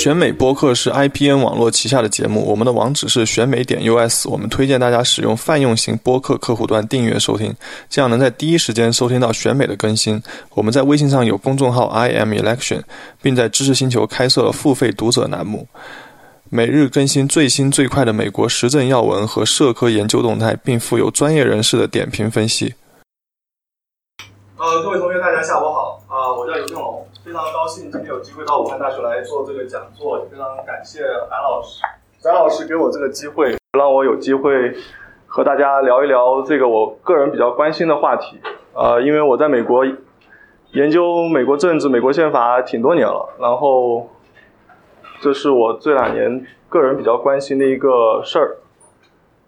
选美播客是 IPN 网络旗下的节目，我们的网址是选美点 US。我们推荐大家使用泛用型播客客户端订阅收听，这样能在第一时间收听到选美的更新。我们在微信上有公众号 IM Election，并在知识星球开设了付费读者栏目，每日更新最新最快的美国时政要闻和社科研究动态，并附有专业人士的点评分析。呃，各位同学，大家下午好啊！我叫尤正龙，非常高兴今天有机会到武汉大学来做这个讲座，也非常感谢安老师、翟老师给我这个机会，让我有机会和大家聊一聊这个我个人比较关心的话题。呃，因为我在美国研究美国政治、美国宪法挺多年了，然后这是我这两年个人比较关心的一个事儿，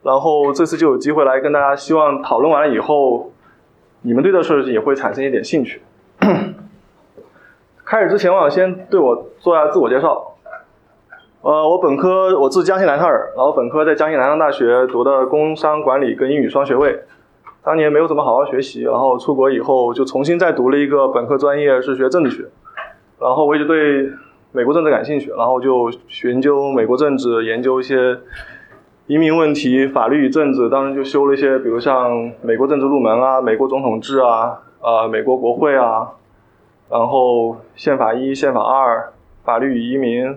然后这次就有机会来跟大家，希望讨论完了以后。你们对这事儿也会产生一点兴趣。开始之前，我想先对我做下自我介绍。呃，我本科我自江西南昌人，然后本科在江西南昌大学读的工商管理跟英语双学位。当年没有怎么好好学习，然后出国以后就重新再读了一个本科专业，是学政治学。然后我一直对美国政治感兴趣，然后就研究美国政治，研究一些。移民问题、法律与政治，当时就修了一些，比如像美国政治入门啊、美国总统制啊、呃美国国会啊，然后宪法一、宪法二、法律与移民，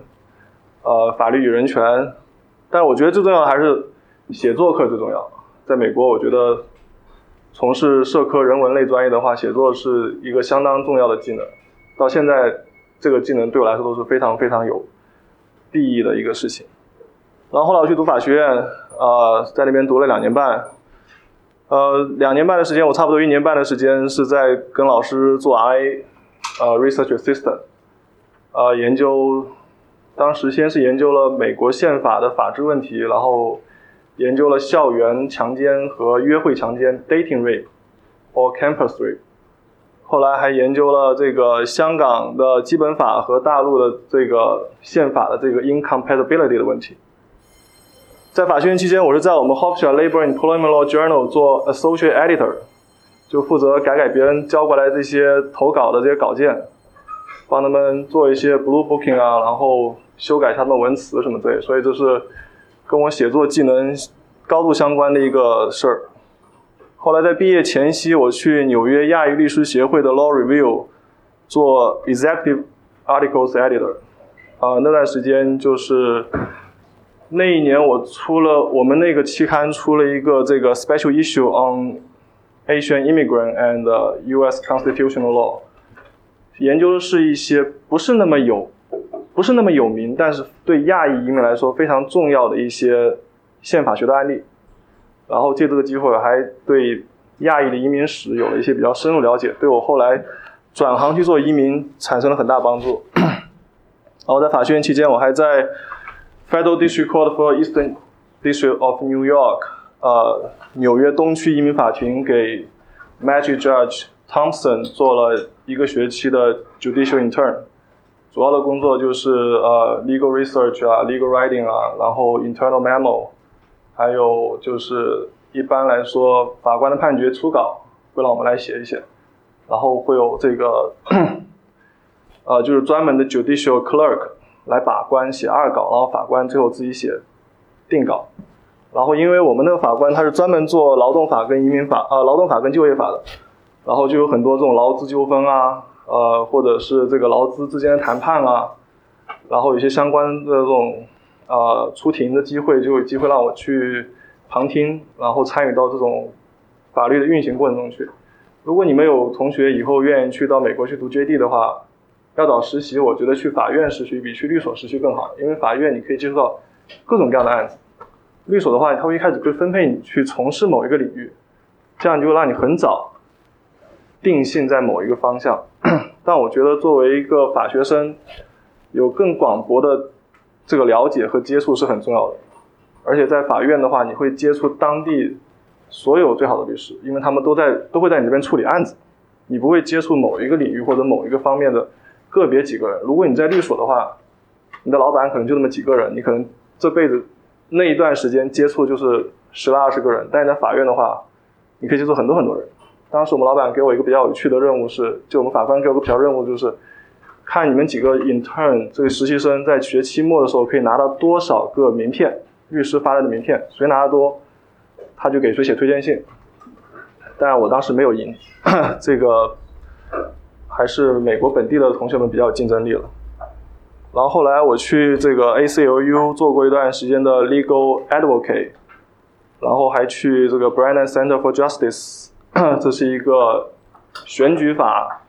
呃法律与人权。但我觉得最重要的还是写作课最重要。在美国，我觉得从事社科人文类专业的话，写作是一个相当重要的技能。到现在，这个技能对我来说都是非常非常有裨益的一个事情。然后后来我去读法学院，呃，在那边读了两年半，呃，两年半的时间，我差不多一年半的时间是在跟老师做 RA，呃，research assistant，呃，研究，当时先是研究了美国宪法的法治问题，然后研究了校园强奸和约会强奸 dating rape or campus rape，后来还研究了这个香港的基本法和大陆的这个宪法的这个 incompatibility 的问题。在法学院期间，我是在我们 Hofstra Labor Employment Law Journal 做 Associate Editor，就负责改改别人交过来这些投稿的这些稿件，帮他们做一些 Blue Booking 啊，然后修改他们的文词什么之类。所以这是跟我写作技能高度相关的一个事儿。后来在毕业前夕，我去纽约亚裔律师协会的 Law Review 做 Executive Articles Editor，啊，那段时间就是。那一年我出了我们那个期刊出了一个这个 special issue on Asian immigrant and U.S. constitutional law，研究的是一些不是那么有不是那么有名，但是对亚裔移民来说非常重要的一些宪法学的案例。然后借这个机会还对亚裔的移民史有了一些比较深入了解，对我后来转行去做移民产生了很大帮助。然后在法学院期间，我还在。Federal District Court for Eastern District of New York，呃，纽约东区移民法庭给 Magic Judge Thompson 做了一个学期的 Judicial Intern，主要的工作就是呃 Legal Research 啊，Legal Writing 啊，然后 Internal Memo，还有就是一般来说法官的判决初稿会让我们来写一写，然后会有这个呃就是专门的 Judicial Clerk。来把关写二稿，然后法官最后自己写定稿。然后因为我们那个法官他是专门做劳动法跟移民法，呃，劳动法跟就业法的，然后就有很多这种劳资纠纷啊，呃，或者是这个劳资之间的谈判啊，然后有些相关的这种呃出庭的机会，就有机会让我去旁听，然后参与到这种法律的运行过程中去。如果你们有同学以后愿意去到美国去读 JD 的话，要找实习，我觉得去法院实习比去律所实习更好，因为法院你可以接触到各种各样的案子，律所的话，他会一开始会分配你去从事某一个领域，这样就会让你很早定性在某一个方向。但我觉得作为一个法学生，有更广博的这个了解和接触是很重要的，而且在法院的话，你会接触当地所有最好的律师，因为他们都在都会在你这边处理案子，你不会接触某一个领域或者某一个方面的。个别几个人，如果你在律所的话，你的老板可能就那么几个人，你可能这辈子那一段时间接触就是十来二十个人。但是在法院的话，你可以接触很多很多人。当时我们老板给我一个比较有趣的任务是，就我们法官给我个比较任务就是，看你们几个 intern 这个实习生在学期末的时候可以拿到多少个名片，律师发来的名片，谁拿的多，他就给谁写推荐信。当然我当时没有赢，这个还是美国本地的同学们比较有竞争力了。然后后来我去这个 ACLU 做过一段时间的 legal advocate，然后还去这个 Brennan Center for Justice，这是一个选举法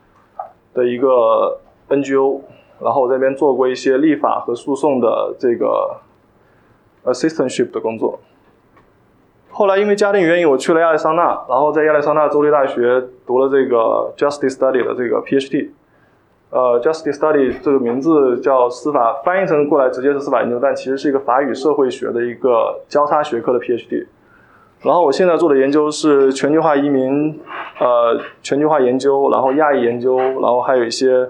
的一个 NGO，然后我这边做过一些立法和诉讼的这个 assistantship 的工作。后来因为家庭原因，我去了亚利桑那，然后在亚利桑那州立大学读了这个 Justice Study 的这个 PhD。呃，Justice Study 这个名字叫司法，翻译成过来直接是司法研究，但其实是一个法语社会学的一个交叉学科的 PhD。然后我现在做的研究是全球化移民，呃，全球化研究，然后亚裔研究，然后还有一些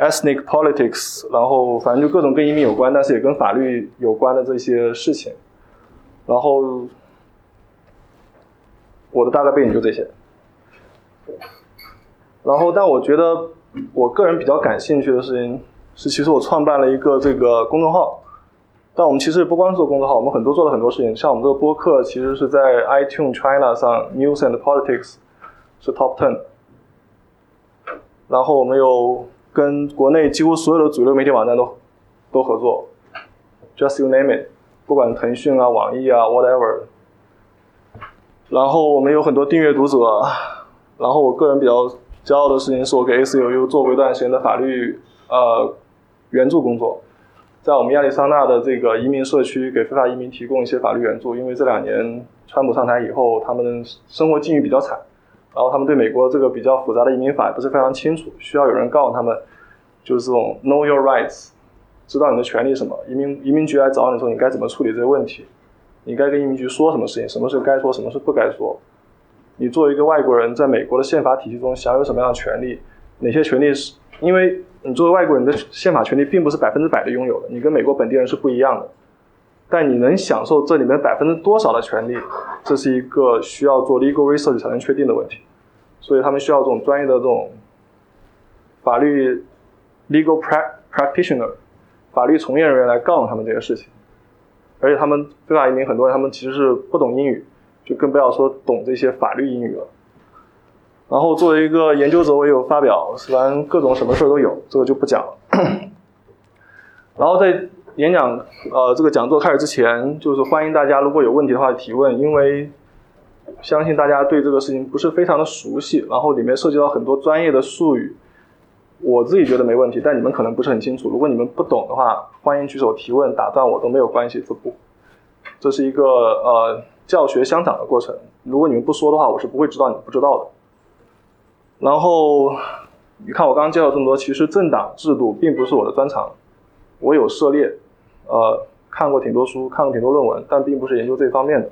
ethnic politics，然后反正就各种跟移民有关，但是也跟法律有关的这些事情。然后我的大概背景就这些。然后，但我觉得。我个人比较感兴趣的事情是，其实我创办了一个这个公众号。但我们其实不光做公众号，我们很多做了很多事情。像我们这个播客，其实是在 iTunes China 上 News and Politics 是 Top Ten。然后我们有跟国内几乎所有的主流媒体网站都都合作，Just you name it，不管腾讯啊、网易啊，whatever。然后我们有很多订阅读者。然后我个人比较。骄傲的事情是我给 ACLU 做过一段时间的法律呃援助工作，在我们亚利桑那的这个移民社区给非法移民提供一些法律援助，因为这两年川普上台以后，他们生活境遇比较惨，然后他们对美国这个比较复杂的移民法也不是非常清楚，需要有人告诉他们，就是这种 Know Your Rights，知道你的权利什么，移民移民局来找你的时候，你该怎么处理这些问题，你该跟移民局说什么事情，什么是该说，什么是不该说。你作为一个外国人，在美国的宪法体系中享有什么样的权利？哪些权利是？因为你作为外国人的宪法权利并不是百分之百的拥有的，你跟美国本地人是不一样的。但你能享受这里面百分之多少的权利，这是一个需要做 legal research 才能确定的问题。所以他们需要这种专业的这种法律 legal practitioner 法律从业人员来告诉他们这些事情。而且他们非法移民很多人，他们其实是不懂英语。就更不要说懂这些法律英语了。然后作为一个研究者，我也有发表，反正各种什么事儿都有，这个就不讲了。然后在演讲呃这个讲座开始之前，就是欢迎大家如果有问题的话提问，因为相信大家对这个事情不是非常的熟悉，然后里面涉及到很多专业的术语，我自己觉得没问题，但你们可能不是很清楚。如果你们不懂的话，欢迎举手提问，打断我都没有关系，这不，这是一个呃。教学相长的过程，如果你们不说的话，我是不会知道你们不知道的。然后，你看我刚刚介绍这么多，其实政党制度并不是我的专长，我有涉猎，呃，看过挺多书，看过挺多论文，但并不是研究这方面的。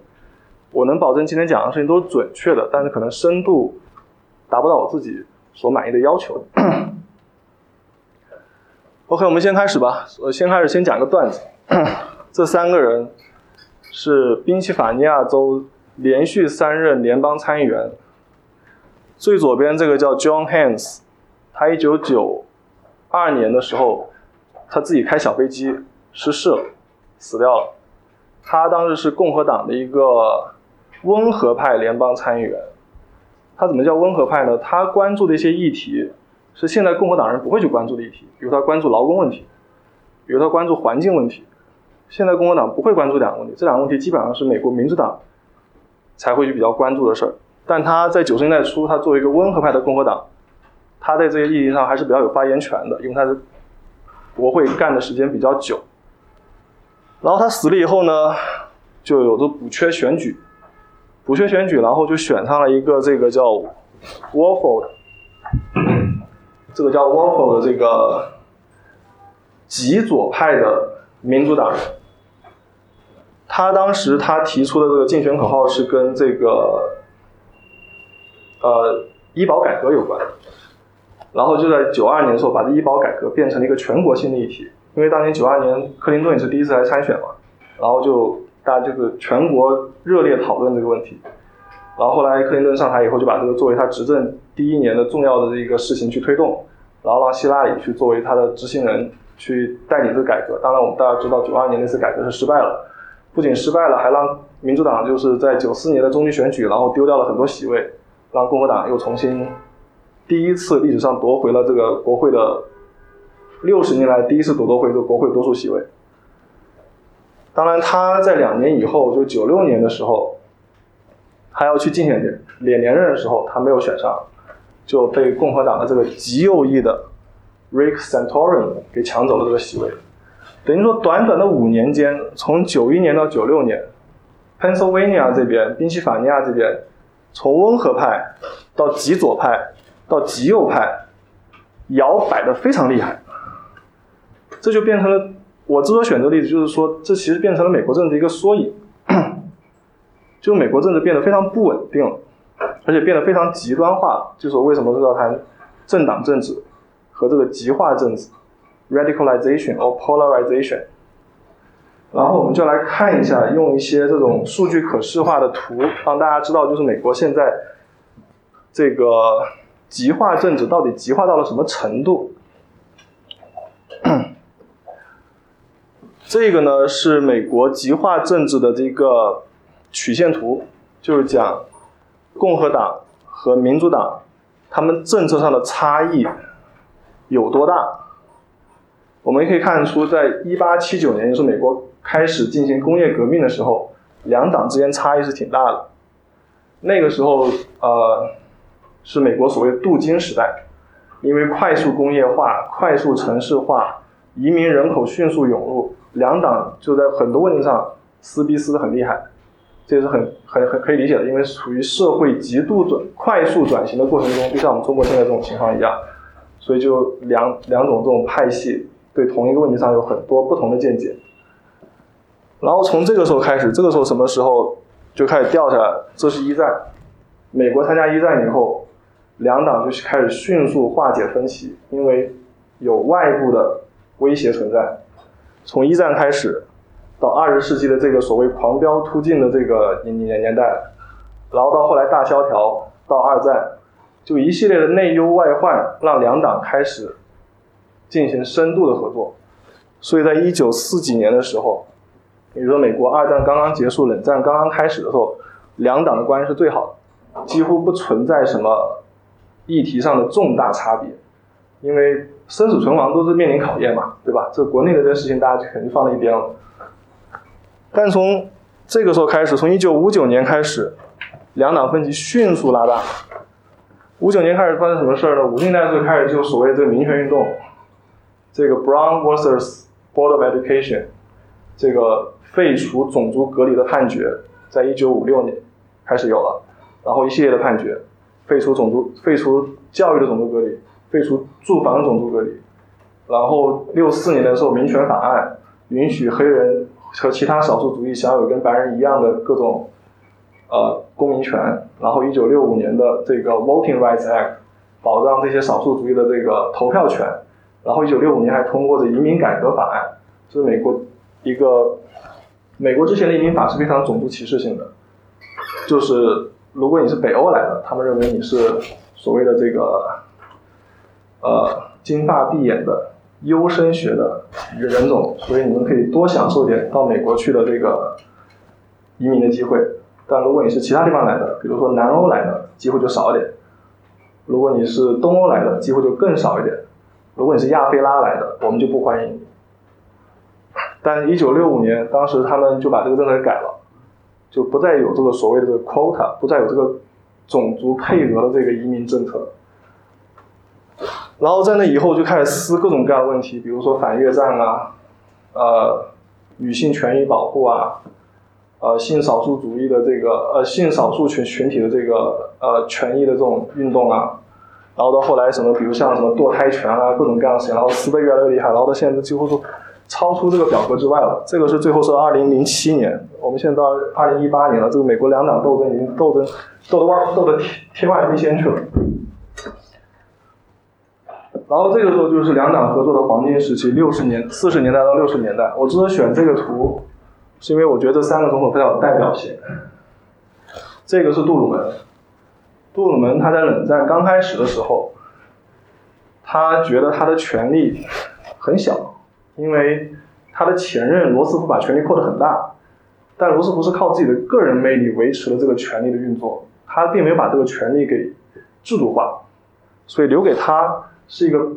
我能保证今天讲的事情都是准确的，但是可能深度达不到我自己所满意的要求。OK，我们先开始吧。我先开始先讲个段子，这三个人。是宾夕法尼亚州连续三任联邦参议员。最左边这个叫 John Hans，他一九九二年的时候，他自己开小飞机失事了，死掉了。他当时是共和党的一个温和派联邦参议员。他怎么叫温和派呢？他关注的一些议题是现在共和党人不会去关注的议题，比如他关注劳工问题，比如他关注环境问题。现在共和党不会关注两个问题，这两个问题基本上是美国民主党才会去比较关注的事儿。但他在九十年代初，他作为一个温和派的共和党，他在这些议题上还是比较有发言权的，因为他是国会干的时间比较久。然后他死了以后呢，就有着补缺选举，补缺选举，然后就选上了一个这个叫 Waffle，这个叫 Waffle 的这个极左派的民主党人。他当时他提出的这个竞选口号是跟这个，呃，医保改革有关，然后就在九二年的时候把这医保改革变成了一个全国性的议题，因为当年九二年克林顿也是第一次来参选嘛，然后就大家就是全国热烈讨论这个问题，然后后来克林顿上台以后就把这个作为他执政第一年的重要的这个事情去推动，然后让希拉里去作为他的执行人。去带领这个改革。当然，我们大家知道，九二年那次改革是失败了，不仅失败了，还让民主党就是在九四年的中期选举，然后丢掉了很多席位，让共和党又重新第一次历史上夺回了这个国会的六十年来第一次夺夺回这个国会多数席位。当然，他在两年以后，就九六年的时候，还要去竞选连连任的时候，他没有选上，就被共和党的这个极右翼的 Rick Santorum 给抢走了这个席位。等于说，短短的五年间，从九一年到九六年，Pennsylvania 这边、宾夕法尼亚这边，从温和派到极左派到极右派，摇摆的非常厉害，这就变成了。我之所以选择例子，就是说，这其实变成了美国政治一个缩影，就美国政治变得非常不稳定，而且变得非常极端化。就是为什么要谈政党政治和这个极化政治 （radicalization or polarization）。然后我们就来看一下，用一些这种数据可视化的图，让大家知道，就是美国现在这个极化政治到底极化到了什么程度。这个呢是美国极化政治的这个曲线图，就是讲共和党和民主党他们政策上的差异有多大。我们也可以看出，在一八七九年，就是美国开始进行工业革命的时候，两党之间差异是挺大的。那个时候，呃，是美国所谓镀金时代，因为快速工业化、快速城市化、移民人口迅速涌入。两党就在很多问题上撕逼撕的很厉害，这也是很很很可以理解的，因为处于社会极度转快速转型的过程中，就像我们中国现在这种情况一样，所以就两两种这种派系对同一个问题上有很多不同的见解。然后从这个时候开始，这个时候什么时候就开始掉下来？这是一战，美国参加一战以后，两党就开始迅速化解分歧，因为有外部的威胁存在。从一战开始，到二十世纪的这个所谓狂飙突进的这个年年年代，然后到后来大萧条，到二战，就一系列的内忧外患，让两党开始进行深度的合作。所以在一九四几年的时候，比如说美国二战刚刚结束，冷战刚刚开始的时候，两党的关系是最好的，几乎不存在什么议题上的重大差别，因为。生死存亡都是面临考验嘛，对吧？这国内的这个事情，大家就肯定放在一边了。但从这个时候开始，从一九五九年开始，两党分歧迅速拉大。五九年开始发生什么事儿呢？五十年代就开始就所谓这个民权运动，这个 Brown vs Board of Education，这个废除种族隔离的判决，在一九五六年开始有了，然后一系列的判决，废除种族、废除教育的种族隔离。废除住房的种族隔离，然后六四年的时候民权法案允许黑人和其他少数族裔享有跟白人一样的各种呃公民权，然后一九六五年的这个 Voting Rights Act 保障这些少数族裔的这个投票权，然后一九六五年还通过的移民改革法案，这是美国一个美国之前的移民法是非常种族歧视性的，就是如果你是北欧来的，他们认为你是所谓的这个。呃，金发碧眼的优生学的人种，所以你们可以多享受点到美国去的这个移民的机会。但如果你是其他地方来的，比如说南欧来的，机会就少一点；如果你是东欧来的，机会就更少一点；如果你是亚非拉来的，我们就不欢迎你。但一九六五年，当时他们就把这个政策改了，就不再有这个所谓的 quota，不再有这个种族配额的这个移民政策。然后在那以后就开始撕各种各样的问题，比如说反越战啊，呃，女性权益保护啊，呃，性少数主义的这个呃性少数群群体的这个呃权益的这种运动啊，然后到后来什么，比如像什么堕胎权啊，各种各样的事情，然后撕的越来越厉害，然后到现在几乎都超出这个表格之外了。这个是最后是二零零七年，我们现在到二零一八年了，这个美国两党斗争已经斗争斗得外斗得天天外飞仙去了。然后这个时候就是两党合作的黄金时期，六十年、四十年代到六十年代。我之所以选这个图，是因为我觉得这三个总统非常有代表性。这个是杜鲁门，杜鲁门他在冷战刚开始的时候，他觉得他的权力很小，因为他的前任罗斯福把权力扩得很大，但罗斯福是靠自己的个人魅力维持了这个权力的运作，他并没有把这个权力给制度化，所以留给他是一个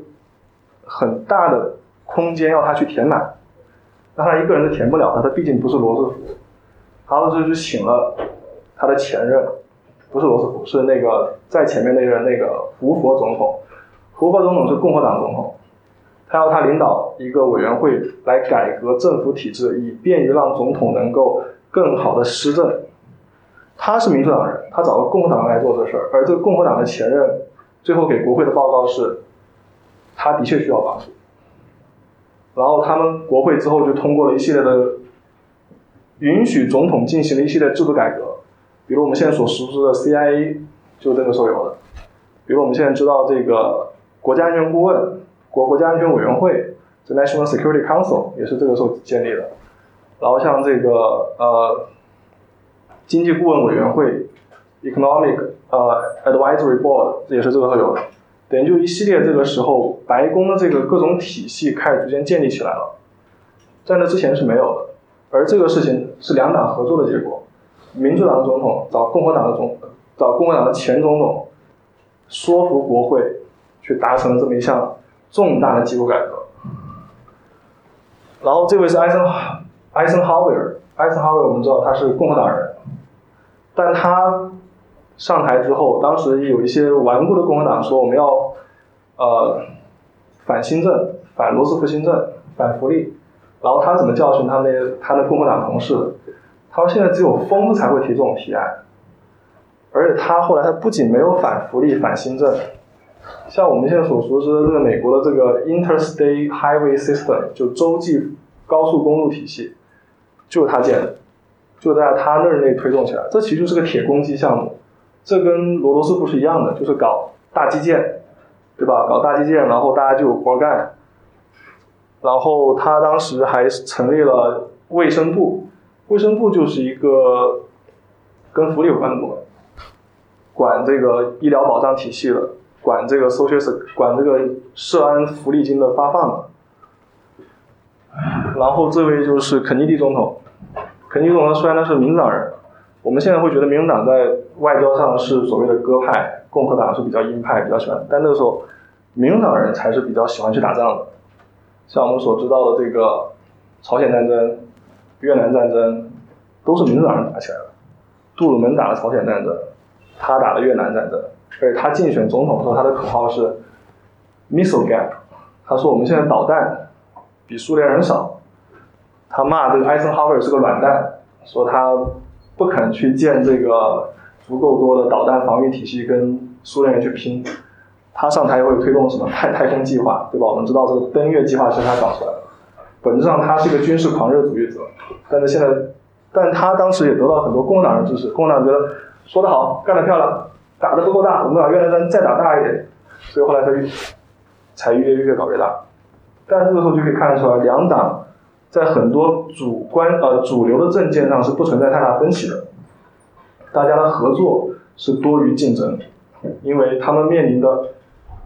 很大的空间要他去填满，那他一个人是填不了的，他毕竟不是罗斯福，然后就就请了他的前任，不是罗斯福，是那个在前面那任那个胡佛总统。胡佛总统是共和党总统，他要他领导一个委员会来改革政府体制，以便于让总统能够更好的施政。他是民主党人，他找了共和党人来做这事儿，而这个共和党的前任最后给国会的报告是，他的确需要帮助。然后他们国会之后就通过了一系列的允许总统进行了一系列制度改革，比如我们现在所熟知的 CIA 就是这个时候有的，比如我们现在知道这个。国家安全顾问、国国家安全委员会，The National Security Council 也是这个时候建立的。然后像这个呃经济顾问委员会，Economic 呃 Advisory Board 也是这个时候有的。等于就一系列这个时候，白宫的这个各种体系开始逐渐建立起来了，在那之前是没有的。而这个事情是两党合作的结果，民主党的总统找共和党的总找共和党的前总统说服国会。去达成了这么一项重大的机构改革，然后这位是艾森艾森豪威尔，艾森豪威尔我们知道他是共和党人，但他上台之后，当时有一些顽固的共和党说我们要呃反新政，反罗斯福新政，反福利，然后他怎么教训他那他的共和党同事？他说现在只有疯子才会提这种提案，而且他后来他不仅没有反福利、反新政。像我们现在所熟知的这个美国的这个 Interstate Highway System，就洲际高速公路体系，就是他建的，就在他任内推动起来。这其实就是个铁公鸡项目，这跟罗罗斯福是一样的，就是搞大基建，对吧？搞大基建，然后大家就有活干。然后他当时还成立了卫生部，卫生部就是一个跟福利有关的部门，管这个医疗保障体系的。管这个 social 管这个社安福利金的发放的，然后这位就是肯尼迪总统，肯尼迪总统虽然他是民主党人，我们现在会觉得民主党在外交上是所谓的鸽派，共和党是比较鹰派，比较喜欢，但那个时候民主党人才是比较喜欢去打仗的，像我们所知道的这个朝鲜战争、越南战争，都是民主党人打起来的，杜鲁门打了朝鲜战争，他打了越南战争。而且他竞选总统的时候，他的口号是 “missile gap”。他说我们现在导弹比苏联人少。他骂这个艾森豪威尔是个软蛋，说他不肯去建这个足够多的导弹防御体系跟苏联人去拼。他上台以后推动什么 太太空计划，对吧？我们知道这个登月计划是他搞出来的。本质上他是一个军事狂热主义者，但是现在，但他当时也得到很多共产党人支持。共产党觉得说得好，干得漂亮。打的不够大，我们把越南战争再打大一点，所以后来他越才越越搞越大。但是这个时候就可以看得出来，两党在很多主观呃主流的政见上是不存在太大分歧的，大家的合作是多于竞争，因为他们面临的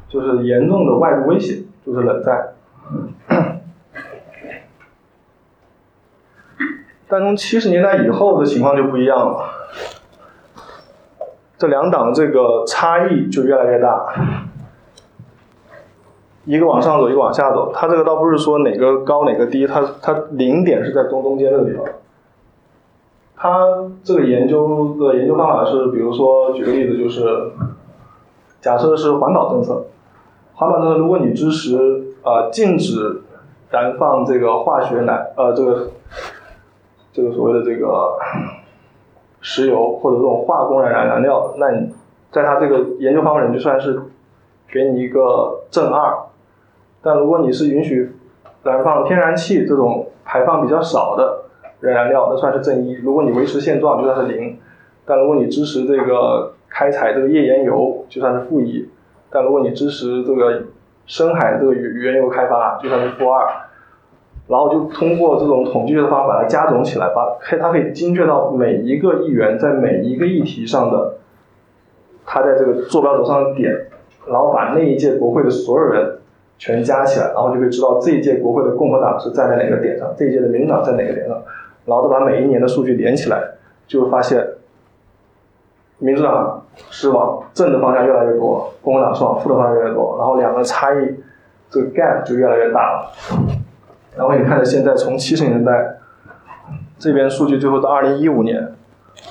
就是严重的外部威胁，就是冷战。但从七十年代以后的情况就不一样了。这两党这个差异就越来越大，一个往上走，一个往下走。它这个倒不是说哪个高哪个低，它它零点是在中中间这个地方。它这个研究的研究方法是，比如说举个例子，就是假设是环保政策，环保政策如果你支持呃禁止燃放这个化学燃呃这个这个所谓的这个。石油或者这种化工燃燃燃料，那你在它这个研究方法里就算是给你一个正二，但如果你是允许燃放天然气这种排放比较少的燃燃料，那算是正一。如果你维持现状，就算是零。但如果你支持这个开采这个页岩油，就算是负一。但如果你支持这个深海这个原原油开发，就算是负二。然后就通过这种统计学的方法把它加总起来，把可以它可以精确到每一个议员在每一个议题上的，他在这个坐标轴上的点，然后把那一届国会的所有人全加起来，然后就可以知道这一届国会的共和党是站在哪个点上，这一届的民主党在哪个点上，然后再把每一年的数据连起来，就会发现，民主党是往正的方向越来越多，共和党是往负的方向越来越多，然后两个差异这个 gap 就越来越大了。然后你看着现在从七十年代这边数据最后到二零一五年。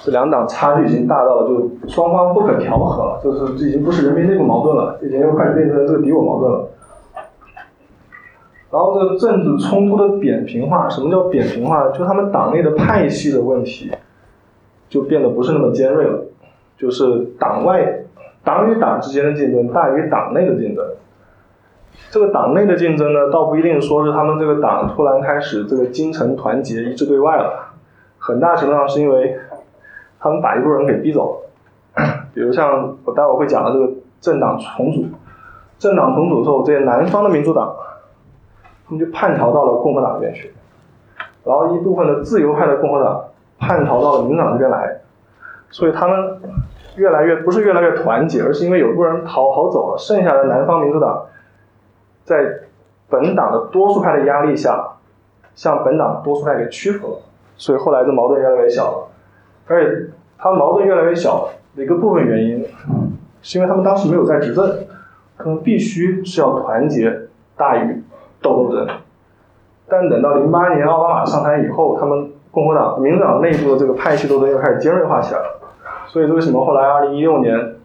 这两党差距已经大到了，就双方不可调和了，就是这已经不是人民内部矛盾了，已经又开始变成这个敌我矛盾了。然后这个政治冲突的扁平化，什么叫扁平化？就他们党内的派系的问题，就变得不是那么尖锐了，就是党外党与党之间的竞争大于党内的竞争。这个党内的竞争呢，倒不一定说是他们这个党突然开始这个精诚团结、一致对外了，很大程度上是因为。他们把一部分人给逼走了，比如像我待会会讲的这个政党重组，政党重组之后，这些南方的民主党，他们就叛逃到了共和党这边去，然后一部分的自由派的共和党叛逃到了民主党这边来，所以他们越来越不是越来越团结，而是因为有一部分人逃逃走了，剩下的南方民主党在本党的多数派的压力下，向本党多数派给屈服了，所以后来的矛盾越来越小了。而且，他们矛盾越来越小的一个部分原因，是因为他们当时没有在执政，他们必须是要团结大于斗斗争。但等到零八年奥巴马上台以后，他们共和党、民主党内部的这个派系斗争又开始尖锐化起来了。所以，为什么后来二零一六年，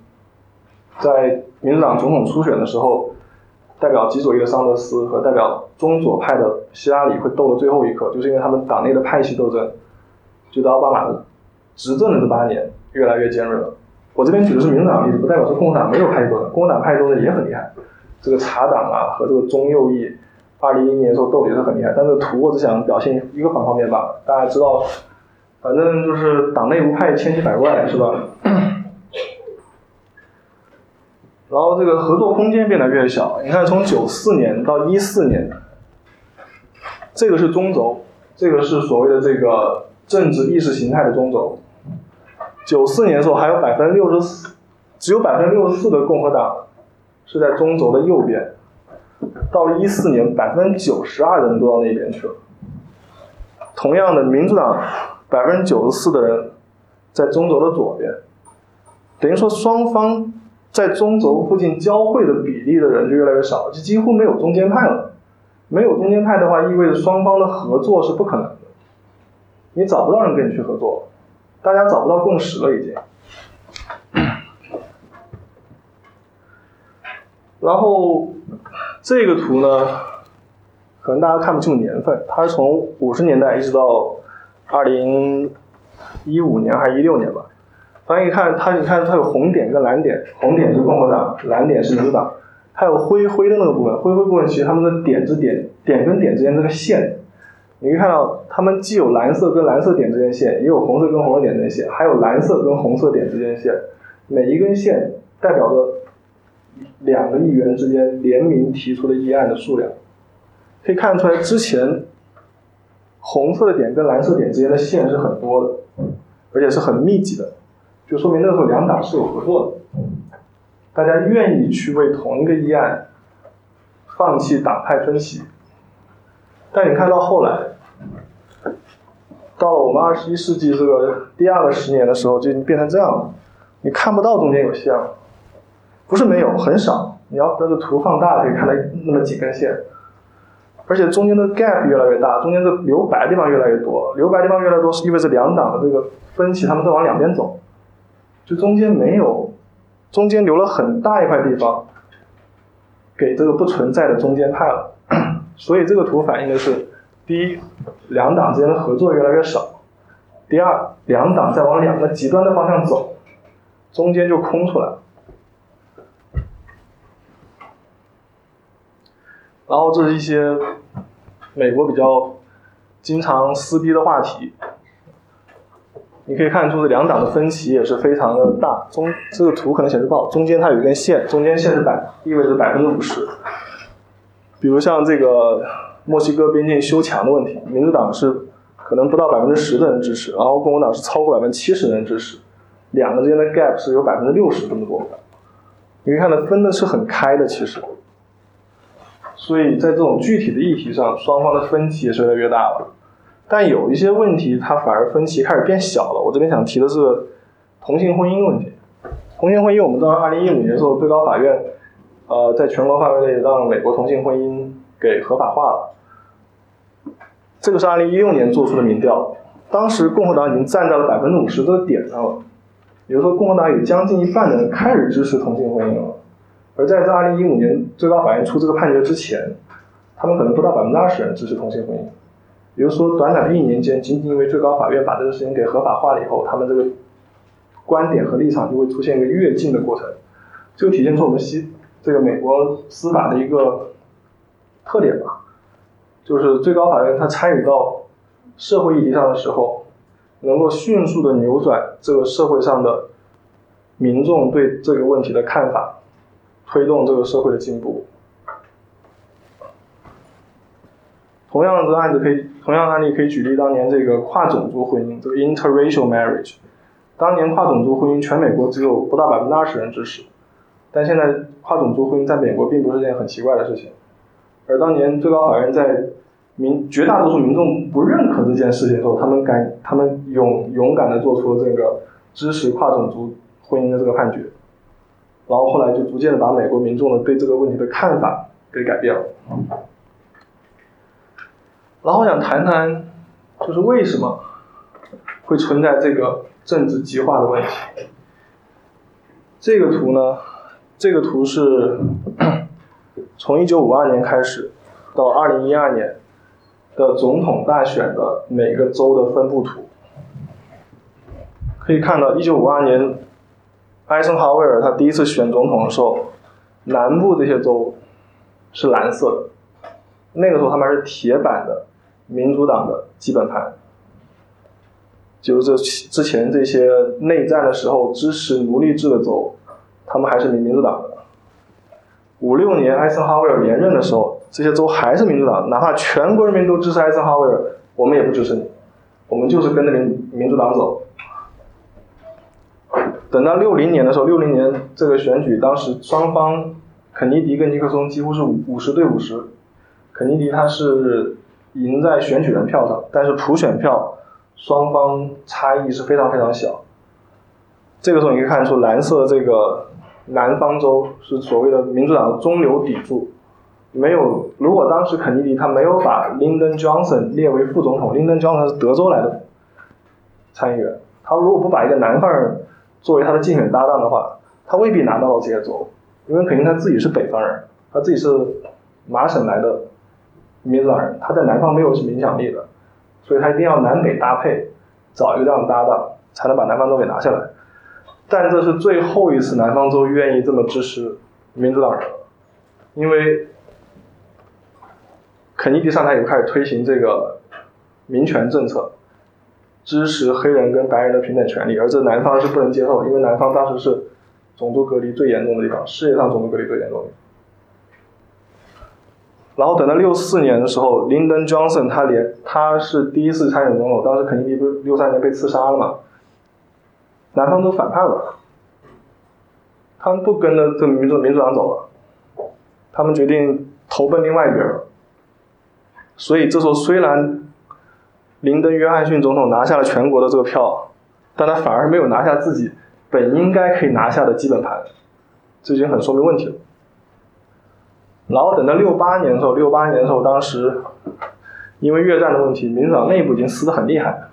在民主党总统初选的时候，代表极左翼的桑德斯和代表中左派的希拉里会斗到最后一刻，就是因为他们党内的派系斗争，就到奥巴马的。执政的这八年越来越尖锐了。我这边举的是民主党例子，不代表说共和党没有派系斗争，共和党派系斗争也很厉害。这个茶党啊和这个中右翼，二零一一年时候斗也是很厉害。但是图我只想表现一个方方面吧。大家知道，反正就是党内无派千奇百怪，是吧？然后这个合作空间变得越小。你看，从九四年到一四年，这个是中轴，这个是所谓的这个。政治意识形态的中轴，九四年的时候还有百分之六十四，只有百分之六十四的共和党是在中轴的右边，到了一四年，百分之九十二的人都到那边去了。同样的，民主党百分之九十四的人在中轴的左边，等于说双方在中轴附近交汇的比例的人就越来越少，就几乎没有中间派了。没有中间派的话，意味着双方的合作是不可能的。你找不到人跟你去合作，大家找不到共识了已经。然后这个图呢，可能大家看不清楚年份，它是从五十年代一直到二零一五年还是一六年吧。反正一看它，你看它有红点跟蓝点，红点是共和党，蓝点是民主党。还有灰灰的那个部分，灰灰部分其实他们的点之点点跟点之间这个线。你可以看到，它们既有蓝色跟蓝色点之间线，也有红色跟红色点之间线，还有蓝色跟红色点之间线。每一根线代表着两个议员之间联名提出的议案的数量。可以看出来，之前红色的点跟蓝色点之间的线是很多的，而且是很密集的，就说明那时候两党是有合作的，大家愿意去为同一个议案放弃党派分歧。但你看到后来，到了我们二十一世纪这个第二个十年的时候，就已经变成这样了。你看不到中间有线了，不是没有，很少。你要这个图放大，可以看到那么几根线，而且中间的 gap 越来越大，中间的留白地方越来越多。留白地方越来越多，是意味着两党的这个分歧，他们在往两边走。就中间没有，中间留了很大一块地方，给这个不存在的中间派了。所以这个图反映的是：第一，两党之间的合作越来越少；第二，两党在往两个极端的方向走，中间就空出来了。然后这是一些美国比较经常撕逼的话题，你可以看出这两党的分歧也是非常的大。中这个图可能显示不好，中间它有一根线，中间线是百，意味着百分之五十。比如像这个墨西哥边境修墙的问题，民主党是可能不到百分之十的人支持，然后共和党是超过百分之七十的人支持，两个之间的 gap 是有百分之六十这么多。你可以看到分的是很开的，其实。所以在这种具体的议题上，双方的分歧也是越来越大了。但有一些问题，它反而分歧开始变小了。我这边想提的是同性婚姻的问题。同性婚姻，我们知道，二零一五年的时候，最高法院呃，在全国范围内让美国同性婚姻给合法化了。这个是二零一六年做出的民调，当时共和党已经站在了百分之五十的点上了，也就是说，共和党有将近一半的人开始支持同性婚姻了。而在这二零一五年最高法院出这个判决之前，他们可能不到百分之二十人支持同性婚姻。也就是说，短短的一年间，仅仅因为最高法院把这个事情给合法化了以后，他们这个。观点和立场就会出现一个跃进的过程，就体现出我们西这个美国司法的一个特点吧，就是最高法院它参与到社会议题上的时候，能够迅速的扭转这个社会上的民众对这个问题的看法，推动这个社会的进步。同样的案子可以，同样的案例可以举例当年这个跨种族婚姻，这个 interracial marriage。当年跨种族婚姻，全美国只有不到百分之二十人支持，但现在跨种族婚姻在美国并不是件很奇怪的事情。而当年最高法院在民绝大多数民众不认可这件事情的时候，他们敢，他们勇勇敢的做出了这个支持跨种族婚姻的这个判决，然后后来就逐渐的把美国民众的对这个问题的看法给改变了。然后想谈谈，就是为什么会存在这个。政治极化的问题。这个图呢，这个图是从一九五二年开始到二零一二年的总统大选的每个州的分布图。可以看到，一九五二年艾森豪威尔他第一次选总统的时候，南部这些州是蓝色的，那个时候他们还是铁板的民主党的基本盘。就是这之前这些内战的时候支持奴隶制的州，他们还是民民主党的。五六年艾森豪威尔连任的时候，这些州还是民主党，哪怕全国人民都支持艾森豪威尔，我们也不支持你，我们就是跟着民民主党走。等到六零年的时候，六零年这个选举，当时双方肯尼迪跟尼克松几乎是五五十对五十，肯尼迪他是赢在选举人票上，但是普选票。双方差异是非常非常小。这个时候你可以看出，蓝色这个南方州是所谓的民主党的中流砥柱。没有，如果当时肯尼迪他没有把 Lyndon Johnson 列为副总统，Lyndon Johnson 是德州来的参议员，他如果不把一个南方人作为他的竞选搭档的话，他未必拿到了这些州，因为肯定他自己是北方人，他自己是麻省来的民主党人，他在南方没有什么影响力的。所以他一定要南北搭配，找一个这样的搭档，才能把南方州给拿下来。但这是最后一次南方州愿意这么支持民主党人，因为肯尼迪上台以后开始推行这个民权政策，支持黑人跟白人的平等权利，而这南方是不能接受，因为南方当时是种族隔离最严重的地方，世界上种族隔离最严重的。然后等到六四年的时候，Lyndon Johnson 他连他是第一次参选总统，当时肯尼迪不是六三年被刺杀了嘛？南方都反叛了，他们不跟着这民主民主党走了，他们决定投奔另外一边了。所以这时候虽然林登·约翰逊总统拿下了全国的这个票，但他反而没有拿下自己本应该可以拿下的基本盘，这已经很说明问题了。然后等到六八年的时候，六八年的时候，当时因为越战的问题，民主党内部已经撕得很厉害，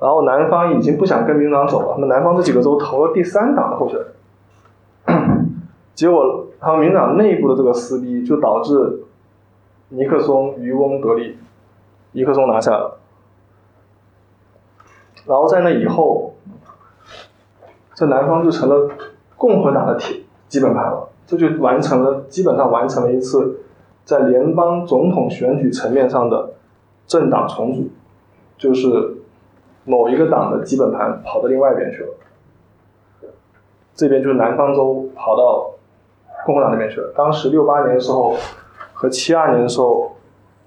然后南方已经不想跟民主党走了，那南方这几个州投了第三党的候选人，结果他们民主党内部的这个撕逼，就导致尼克松渔翁得利，尼克松拿下了，然后在那以后，这南方就成了共和党的铁基本盘了。这就完成了，基本上完成了一次在联邦总统选举层面上的政党重组，就是某一个党的基本盘跑到另外一边去了，这边就是南方州跑到共和党那边去了。当时六八年的时候和七二年的时候，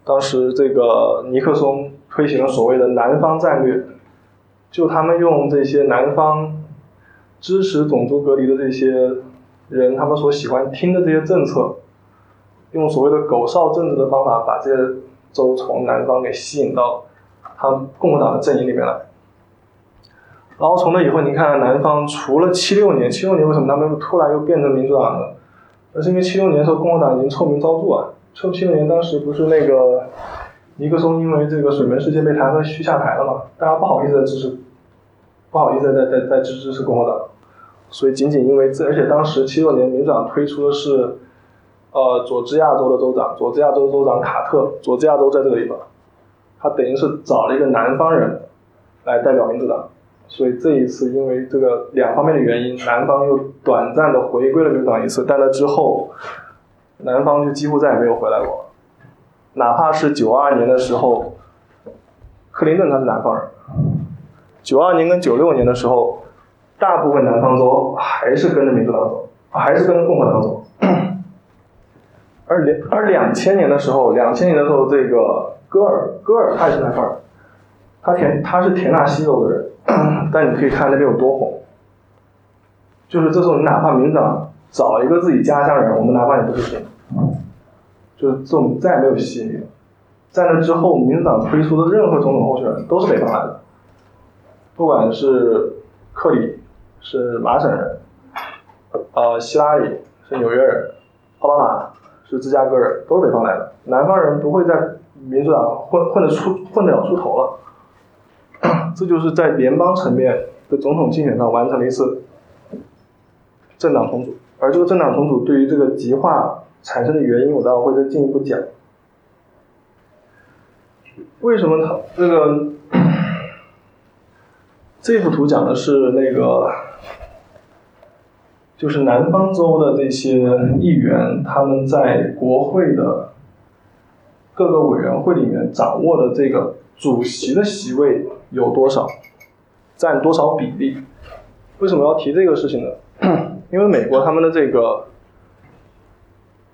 当时这个尼克松推行了所谓的南方战略，就他们用这些南方支持种族隔离的这些。人他们所喜欢听的这些政策，用所谓的狗哨政治的方法，把这些州从南方给吸引到他们共和党的阵营里面来。然后从那以后，你看南方除了七六年，七六年为什么他们突然又变成民主党了？那是因为七六年的时候，共和党已经臭名昭著啊。七七六年当时不是那个尼克松因为这个水门事件被弹劾需下台了嘛？大家不好意思再支持，不好意思再再再支支持共和党。所以仅仅因为这，而且当时七六年民主党推出的是，呃，佐治亚州的州长，佐治亚州州长卡特，佐治亚州在这个地方，他等于是找了一个南方人来代表民主党。所以这一次因为这个两方面的原因，南方又短暂的回归了民主党一次，但那之后，南方就几乎再也没有回来过。哪怕是九二年的时候，克林顿他是南方人，九二年跟九六年的时候。大部分南方州还是跟着民主党走，还是跟着共和党走。而两而两千年的时候，两千年的时候，这个戈尔戈尔他也是南方人，他田他是田纳西州的人，但你可以看那边有多红。就是这时候，你哪怕民主党找一个自己家乡人，我们南方也不是行，就是这种再也没有吸引力了。在那之后，民主党推出的任何总统候选人都是北方来的，不管是克里。是麻省人，呃，希拉里是纽约人，奥巴马是芝加哥人，都是北方来的。南方人不会在民主党混混得出混得了出头了。这就是在联邦层面的总统竞选上完成了一次政党重组，而这个政党重组对于这个极化产生的原因，我待会会再进一步讲。为什么他这个这幅图讲的是那个？就是南方州的这些议员，他们在国会的各个委员会里面掌握的这个主席的席位有多少，占多少比例？为什么要提这个事情呢？因为美国他们的这个，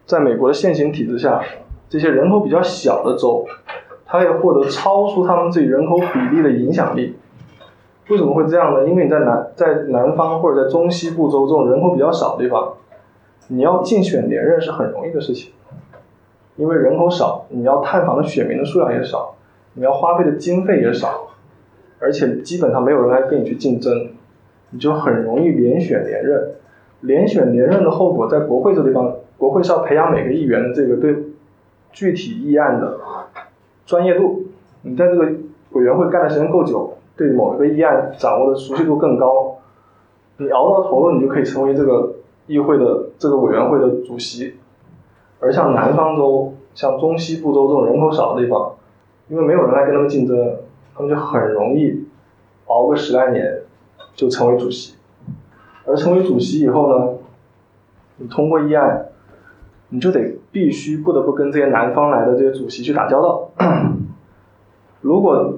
在美国的现行体制下，这些人口比较小的州，它也获得超出他们自己人口比例的影响力。为什么会这样呢？因为你在南在南方或者在中西部州这种人口比较少的地方，你要竞选连任是很容易的事情，因为人口少，你要探访的选民的数量也少，你要花费的经费也少，而且基本上没有人来跟你去竞争，你就很容易连选连任。连选连任的后果，在国会这地方，国会是要培养每个议员的这个对具体议案的专业度，你在这个委员会干的时间够久。对某一个议案掌握的熟悉度更高，你熬到头了，你就可以成为这个议会的这个委员会的主席。而像南方州、像中西部州这种人口少的地方，因为没有人来跟他们竞争，他们就很容易熬个十来年就成为主席。而成为主席以后呢，你通过议案，你就得必须不得不跟这些南方来的这些主席去打交道。如果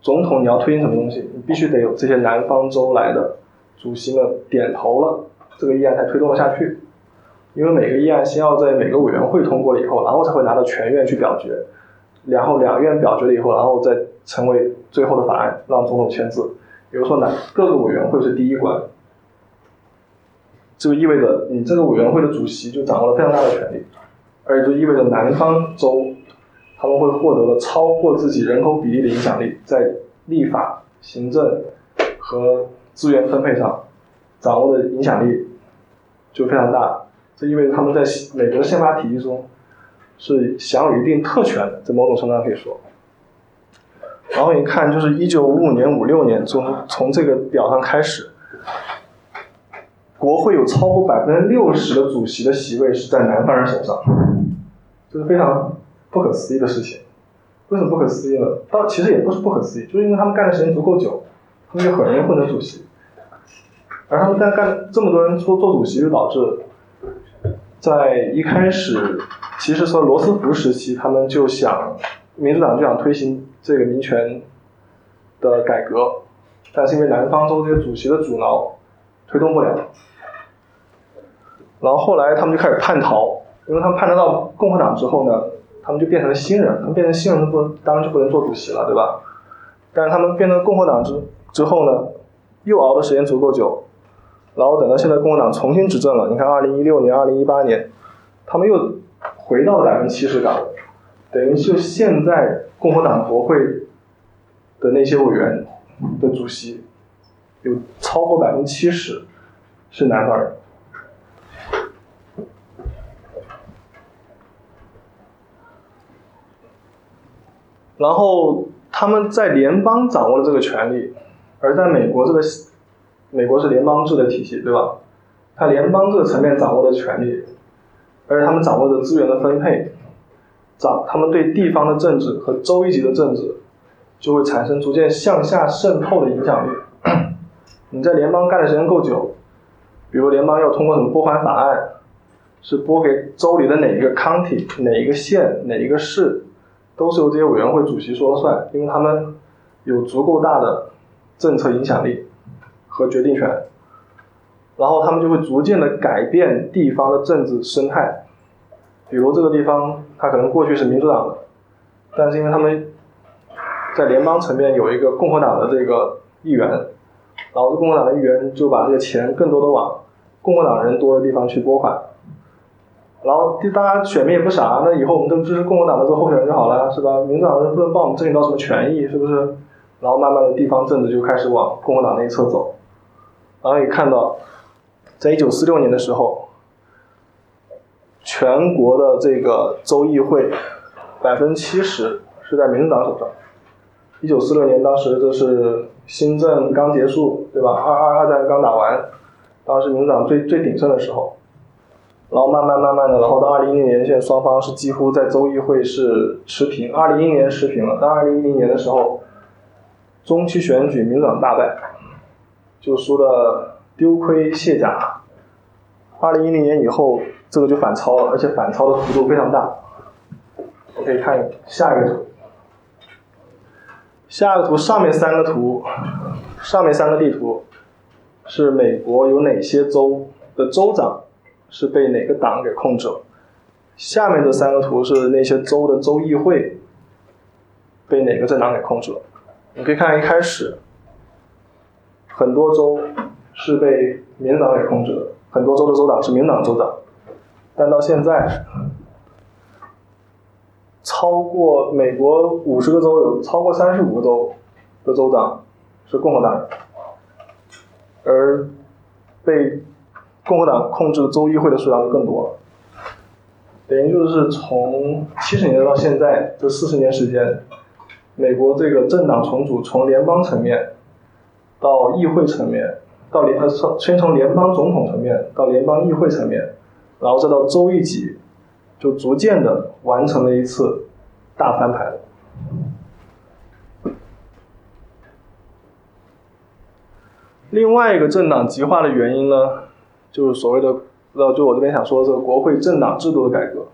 总统，你要推行什么东西，你必须得有这些南方州来的主席们点头了，这个议案才推动得下去。因为每个议案先要在每个委员会通过了以后，然后才会拿到全院去表决，然后两院表决了以后，然后再成为最后的法案，让总统签字。比如说呢，各个委员会是第一关，就意味着你这个委员会的主席就掌握了非常大的权力，而且就意味着南方州。他们会获得了超过自己人口比例的影响力，在立法、行政和资源分配上掌握的影响力就非常大。这意味着他们在美国宪法体系中是享有一定特权的，在某种程度上可以说。然后你看，就是一九五五年、五六年从从这个表上开始，国会有超过百分之六十的主席的席位是在南方人手上，这是非常。不可思议的事情，为什么不可思议呢？倒其实也不是不可思议，就是因为他们干的时间足够久，他们就很容易混成主席。而他们干干这么多人做做主席，就导致在一开始，其实从罗斯福时期，他们就想民主党就想推行这个民权的改革，但是因为南方州这些主席的阻挠，推动不了。然后后来他们就开始叛逃，因为他们叛逃到共和党之后呢。他们就变成了新人，他们变成新人，不当然就不能做主席了，对吧？但是他们变成共和党之之后呢，又熬的时间足够久，然后等到现在共和党重新执政了，你看二零一六年、二零一八年，他们又回到了百分之七十岗位，等于就现在共和党国会的那些委员的主席，有超过百分之七十是南方人。然后他们在联邦掌握了这个权利，而在美国这个，美国是联邦制的体系，对吧？他联邦这个层面掌握的权利，而且他们掌握的资源的分配，掌他们对地方的政治和州一级的政治，就会产生逐渐向下渗透的影响力。你在联邦干的时间够久，比如联邦要通过什么拨款法案，是拨给州里的哪一个 county、哪一个县、哪一个市。都是由这些委员会主席说了算，因为他们有足够大的政策影响力和决定权，然后他们就会逐渐的改变地方的政治生态。比如这个地方，它可能过去是民主党的，但是因为他们在联邦层面有一个共和党的这个议员，然后这共和党的议员就把这个钱更多的往共和党人多的地方去拨款。然后，大家选民也不傻，那以后我们都支持共和党的做候选人就好了，是吧？民主党人不能帮我们争取到什么权益，是不是？然后慢慢的地方政治就开始往共和党那一侧走。然后也看到，在一九四六年的时候，全国的这个州议会百分之七十是在民主党手上。一九四六年当时这是新政刚结束，对吧？二二二战刚打完，当时民主党最最鼎盛的时候。然后慢慢慢慢的，然后到二零一零年，现在双方是几乎在州议会是持平。二零一零年持平了，到二零一零年的时候，中期选举民主党大败，就输的丢盔卸甲。二零一零年以后，这个就反超了，而且反超的幅度非常大。我可以看下一个图，下一个图上面三个图，上面三个地图是美国有哪些州的州长。是被哪个党给控制了？下面这三个图是那些州的州议会被哪个政党给控制了？你可以看一开始，很多州是被民主党给控制的，很多州的州长是民主党州长，但到现在，超过美国五十个州有超过三十五个州的州长是共和党人，而被。共和党控制的州议会的数量就更多了，等于就是从七十年代到现在这四十年时间，美国这个政党重组从联邦层面到议会层面，到联呃从先从联邦总统层面到联邦议会层面，然后再到州一级，就逐渐的完成了一次大翻盘。另外一个政党极化的原因呢？就是所谓的，呃，就我这边想说的这个国会政党制度的改革。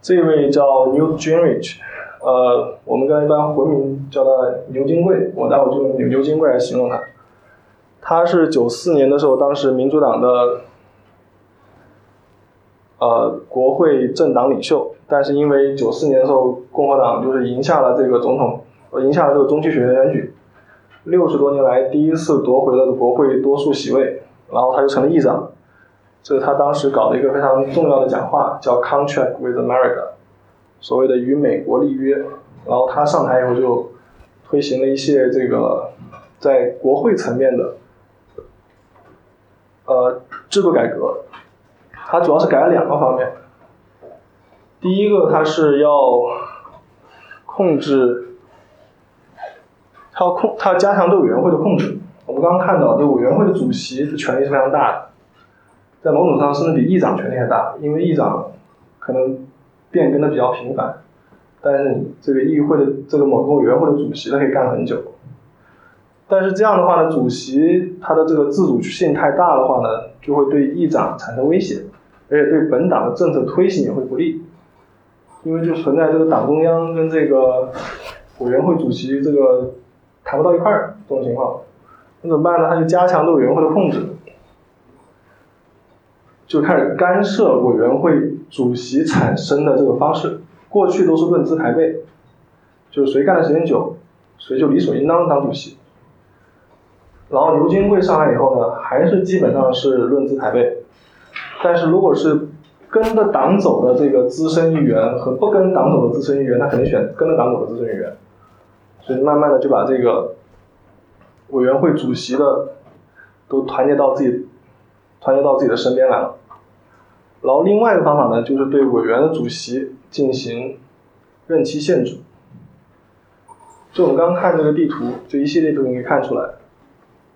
这位叫 Newt Gingrich，呃，我们跟一般回民叫他牛金贵，我待会就用牛牛金贵来形容他。他是九四年的时候，当时民主党的呃国会政党领袖，但是因为九四年的时候共和党就是赢下了这个总统，呃，赢下了这个中期选举，六十多年来第一次夺回了国会多数席位。然后他就成了议长，这是他当时搞的一个非常重要的讲话，叫 “Contract with America”，所谓的与美国立约。然后他上台以后就推行了一些这个在国会层面的呃制度改革。他主要是改了两个方面，第一个他是要控制，他要控，他要加强对委员会的控制。我们刚刚看到，这委员会的主席的权力是非常大的，在某种上甚至比议长权力还大，因为议长可能变更的比较频繁，但是这个议会的这个某个委员会的主席他可以干很久。但是这样的话呢，主席他的这个自主性太大的话呢，就会对议长产生威胁，而且对本党的政策推行也会不利，因为就存在这个党中央跟这个委员会主席这个谈不到一块儿这种情况。那怎么办呢？他就加强对委员会的控制，就开始干涉委员会主席产生的这个方式。过去都是论资排辈，就是谁干的时间久，谁就理所应当当主席。然后牛津会上来以后呢，还是基本上是论资排辈。但是如果是跟着党走的这个资深议员和不跟党走的资深议员，他肯定选跟着党走的资深议员。所以慢慢的就把这个委员会主席的都团结到自己团结到自己的身边来了。然后另外一个方法呢，就是对委员的主席进行任期限制。就我们刚看这个地图，这一系列图你可以看出来，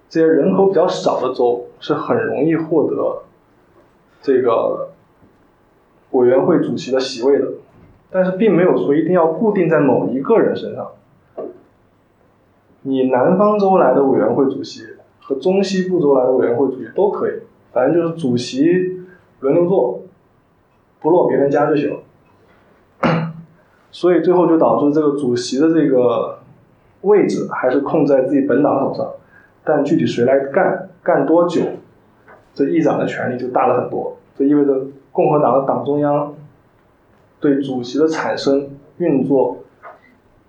这些人口比较少的州是很容易获得这个委员会主席的席位的，但是并没有说一定要固定在某一个人身上。你南方州来的委员会主席和中西部州来的委员会主席都可以，反正就是主席轮流坐，不落别人家就行。所以最后就导致这个主席的这个位置还是控在自己本党手上，但具体谁来干、干多久，这议长的权力就大了很多。这意味着共和党的党中央对主席的产生、运作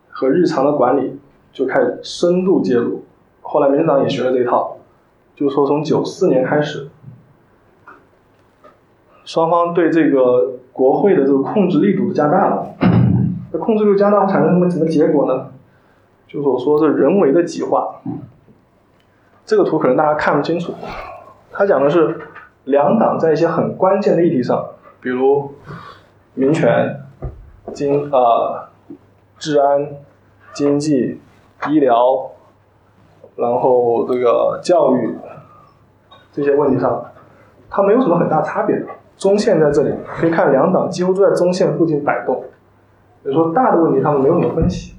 和日常的管理。就开始深度介入，后来民进党也学了这一套，就是说从九四年开始，双方对这个国会的这个控制力度加大了。那控制力度加大会产生什么什么结果呢？就是我说是人为的极化。这个图可能大家看不清楚，它讲的是两党在一些很关键的议题上，比如民权、经呃治安、经济。医疗，然后这个教育这些问题上，它没有什么很大差别的。中线在这里，可以看两党几乎都在中线附近摆动。比如说大的问题，他们没有什么分歧，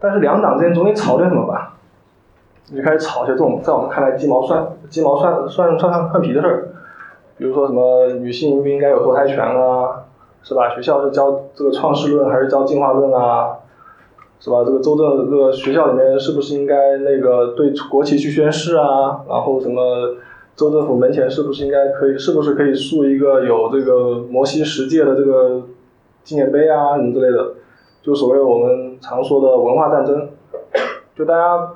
但是两党之间总得吵点什么吧？你就开始吵些这种在我们看来鸡毛蒜鸡毛蒜蒜蒜蒜蒜皮的事儿，比如说什么女性应不应该有堕胎权啊，是吧？学校是教这个创世论还是教进化论啊？是吧？这个州政这个学校里面是不是应该那个对国旗去宣誓啊？然后什么州政府门前是不是应该可以是不是可以竖一个有这个摩西十诫的这个纪念碑啊什么之类的？就所谓我们常说的文化战争，就大家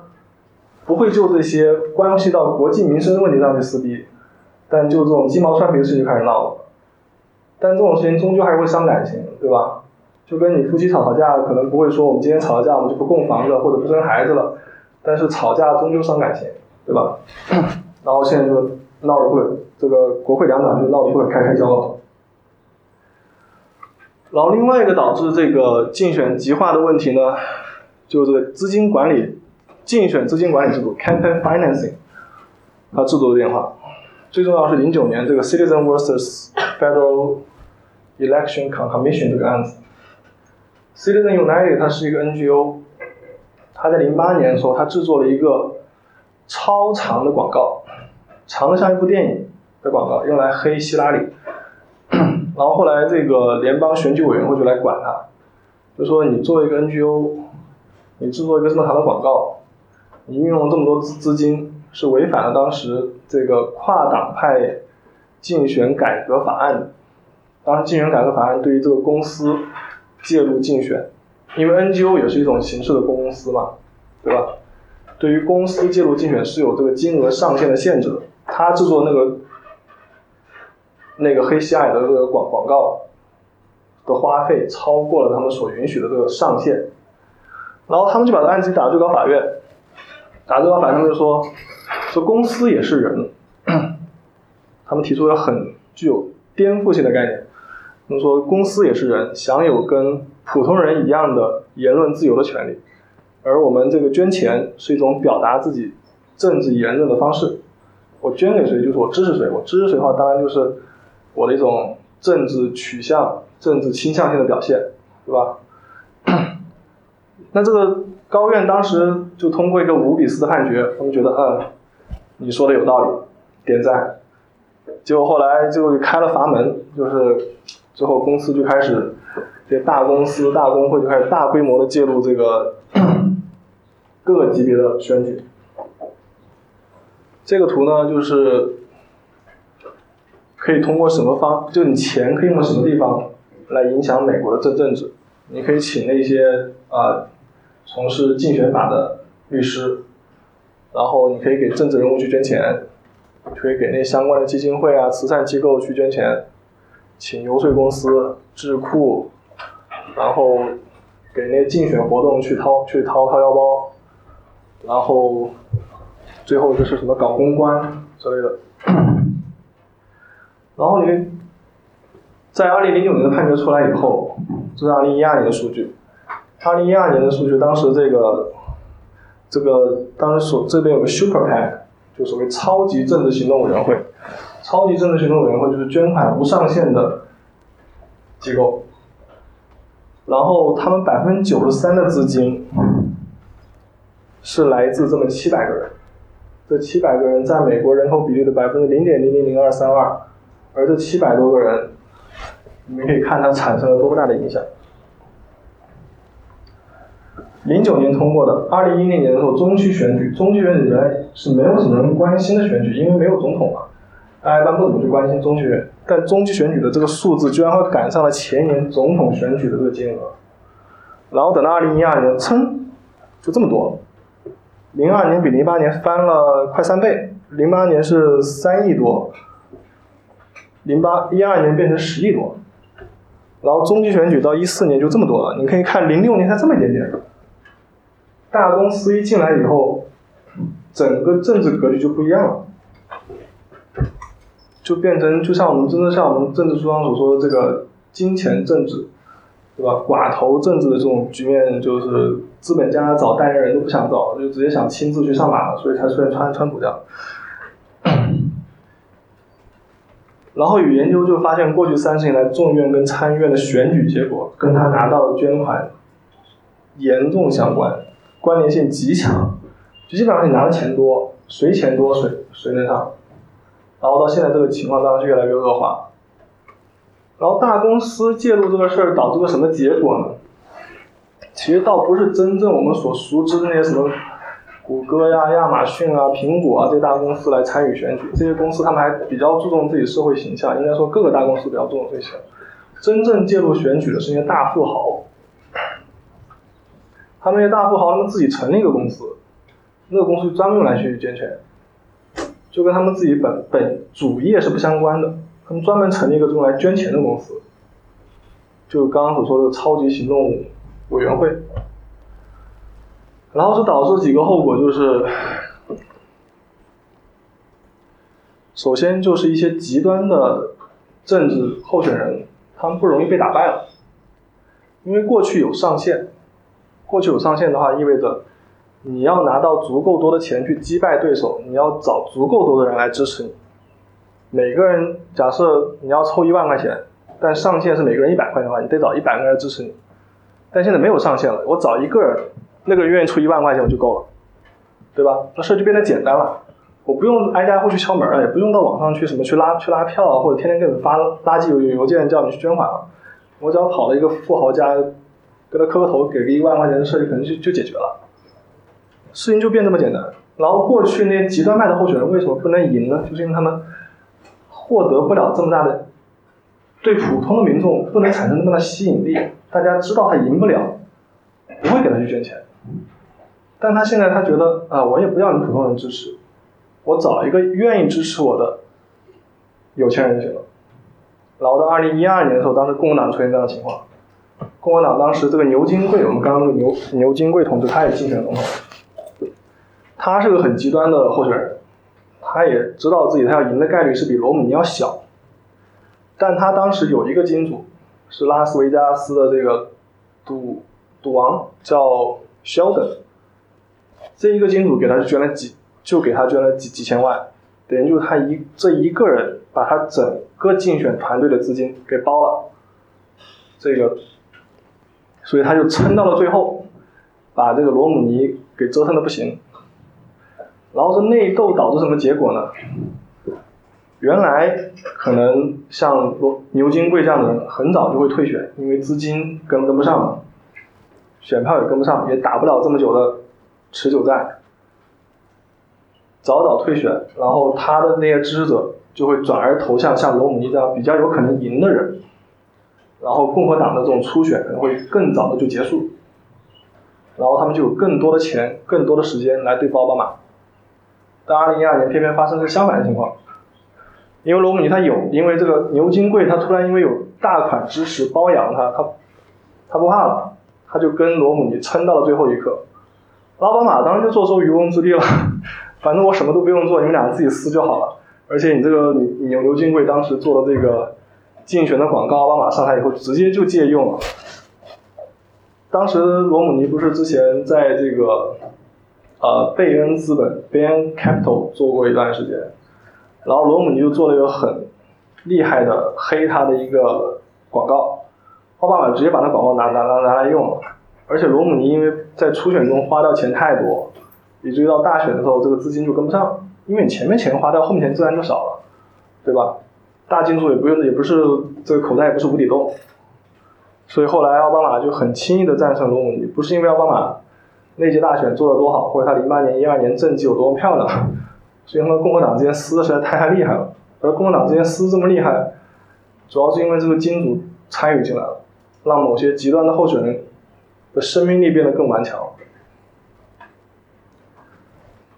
不会就这些关系到国计民生的问题上去撕逼，但就这种鸡毛蒜皮的事情就开始闹了。但这种事情终究还是会伤感情，对吧？就跟你夫妻吵吵架，可能不会说我们今天吵了架，我们就不供房子或者不生孩子了。但是吵架终究伤感情，对吧？然后现在就闹得不，这个国会两党就闹得不可开开交了。然后另外一个导致这个竞选极化的问题呢，就这个资金管理、竞选资金管理制度 （campaign financing） 它制度的变化。最重要是零九年这个 Citizen vs Federal Election Commission 这个案子。Citizen United 它是一个 NGO，它在零八年的时候，它制作了一个超长的广告，长的像一部电影的广告，用来黑希拉里。然后后来这个联邦选举委员会就来管它，就说你作为一个 NGO，你制作一个这么长的广告，你运用了这么多资资金，是违反了当时这个跨党派竞选改革法案。当时竞选改革法案对于这个公司。介入竞选，因为 NGO 也是一种形式的公司嘛，对吧？对于公司介入竞选是有这个金额上限的限制的。他制作那个那个黑西爱的这个广广告的花费超过了他们所允许的这个上限，然后他们就把这案子打到最高法院，打最高法院他们就说，说公司也是人，他们提出了很具有颠覆性的概念。他们说，公司也是人，享有跟普通人一样的言论自由的权利，而我们这个捐钱是一种表达自己政治言论的方式。我捐给谁，就是我支持谁。我支持谁的话，当然就是我的一种政治取向、政治倾向性的表现，对吧？那这个高院当时就通过一个五比四的判决，他们觉得，嗯，你说的有道理，点赞。结果后来就开了阀门，就是。之后，公司就开始，这大公司、大工会就开始大规模的介入这个 各个级别的选举。这个图呢，就是可以通过什么方，就你钱可以用什么地方来影响美国的政政治。你可以请那些啊从事竞选法的律师，然后你可以给政治人物去捐钱，可以给那相关的基金会啊、慈善机构去捐钱，请游说公司、智库，然后给那竞选活动去掏去掏掏腰包，然后最后就是什么搞公关之类的。然后你在二零零九年的判决出来以后，这是二零一二年的数据。二零一二年的数据，当时这个这个当时所这边有个 Super PAC，就所谓超级政治行动委员会。超级政治行动委员会就是捐款无上限的机构。然后他们百分之九十三的资金是来自这么七百个人，这七百个人占美国人口比例的百分之零点零零零二三二。而这七百多个人，你们可以看它产生了多么大的影响。零九年通过的，二零一零年的时候中期选举，中期选举原来是没有什么人关心的选举，因为没有总统嘛，大家一般不怎么去关心中期选。但中期选举的这个数字居然会赶上了前年总统选举的这个金额，然后等到二零一二年，噌，就这么多，零二年比零八年翻了快三倍，零八年是三亿多。零八一二年变成十亿多，然后中期选举到一四年就这么多了。你可以看零六年才这么一点点，大公司一进来以后，整个政治格局就不一样了，就变成就像我们真的像我们政治书上所说的这个金钱政治，对吧？寡头政治的这种局面，就是资本家找代言人都不想找，就直接想亲自去上马了，所以才出现川川普这样。然后有研究就发现，过去三十年来，众院跟参议院的选举结果跟他拿到的捐款严重相关，关联性极强。就基本上你拿的钱多，谁钱多谁谁能上。然后到现在这个情况当然是越来越恶化。然后大公司介入这个事儿导致个什么结果呢？其实倒不是真正我们所熟知的那些什么。谷歌呀、亚马逊啊、苹果啊这些大公司来参与选举，这些公司他们还比较注重自己社会形象。应该说，各个大公司比较注重这些。真正介入选举的是那些大富豪，他们那些大富豪他们自己成立一个公司，那个公司专门用来去捐钱，就跟他们自己本本主业是不相关的。他们专门成立一个用来捐钱的公司，就刚刚所说的超级行动委员会。然后这导致几个后果，就是首先就是一些极端的政治候选人，他们不容易被打败了，因为过去有上限，过去有上限的话，意味着你要拿到足够多的钱去击败对手，你要找足够多的人来支持你。每个人假设你要凑一万块钱，但上限是每个人一百块钱的话，你得找一百个人支持你。但现在没有上限了，我找一个人。那个人愿意出一万块钱我就够了，对吧？那事就变得简单了，我不用挨家户去敲门了，也不用到网上去什么去拉去拉票啊，或者天天给你发垃圾邮邮件叫你去捐款了。我只要跑到一个富豪家，跟他磕个头，给个一万块钱的事就可能就就解决了，事情就变这么简单。然后过去那些极端派的候选人为什么不能赢呢？就是因为他们获得不了这么大的，对普通的民众不能产生那么大吸引力，大家知道他赢不了，不会给他去捐钱。但他现在他觉得啊，我也不要你普通人支持，我找一个愿意支持我的有钱人就行了。然后到二零一二年的时候，当时共和党出现这样的情况，共和党当时这个牛金贵，我们刚刚那个牛牛金贵同志，他也竞选总统，他是个很极端的候选人，他也知道自己他要赢的概率是比罗姆尼要小，但他当时有一个金主是拉斯维加斯的这个赌赌王叫 Sheldon。这一个金主给他捐了几，就给他捐了几几千万，等于就是他一这一个人把他整个竞选团队的资金给包了，这个，所以他就撑到了最后，把这个罗姆尼给折腾的不行。然后这内斗导致什么结果呢？原来可能像罗牛金贵这样的人很早就会退选，因为资金跟跟不上嘛，选票也跟不上，也打不了这么久的。持久战，早早退选，然后他的那些支持者就会转而投向像罗姆尼这样比较有可能赢的人，然后共和党的这种初选可能会更早的就结束，然后他们就有更多的钱、更多的时间来对付奥巴马，但二零一二年偏偏发生个相反的情况，因为罗姆尼他有，因为这个牛津贵他突然因为有大款支持包养他，他他不怕了，他就跟罗姆尼撑到了最后一刻。奥巴马当然就坐收渔翁之利了，反正我什么都不用做，你们俩自己撕就好了。而且你这个你牛牛津贵当时做的这个竞选的广告，奥巴马上台以后直接就借用了。当时罗姆尼不是之前在这个呃贝恩资本 （Bain Capital） 做过一段时间，然后罗姆尼就做了一个很厉害的黑他的一个广告，奥巴马直接把那广告拿拿拿拿来用了。而且罗姆尼因为在初选中花掉钱太多，以至于到大选的时候这个资金就跟不上，因为你前面钱花掉，后面钱自然就少了，对吧？大金主也不用，也不是这个口袋也不是无底洞。所以后来奥巴马就很轻易的战胜罗姆尼，不是因为奥巴马那届大选做的多好，或者他零八年、一二年政绩有多么漂亮，是因为共和党之间撕的实在太厉害了。而共和党之间撕这么厉害，主要是因为这个金主参与进来了，让某些极端的候选人的生命力变得更顽强。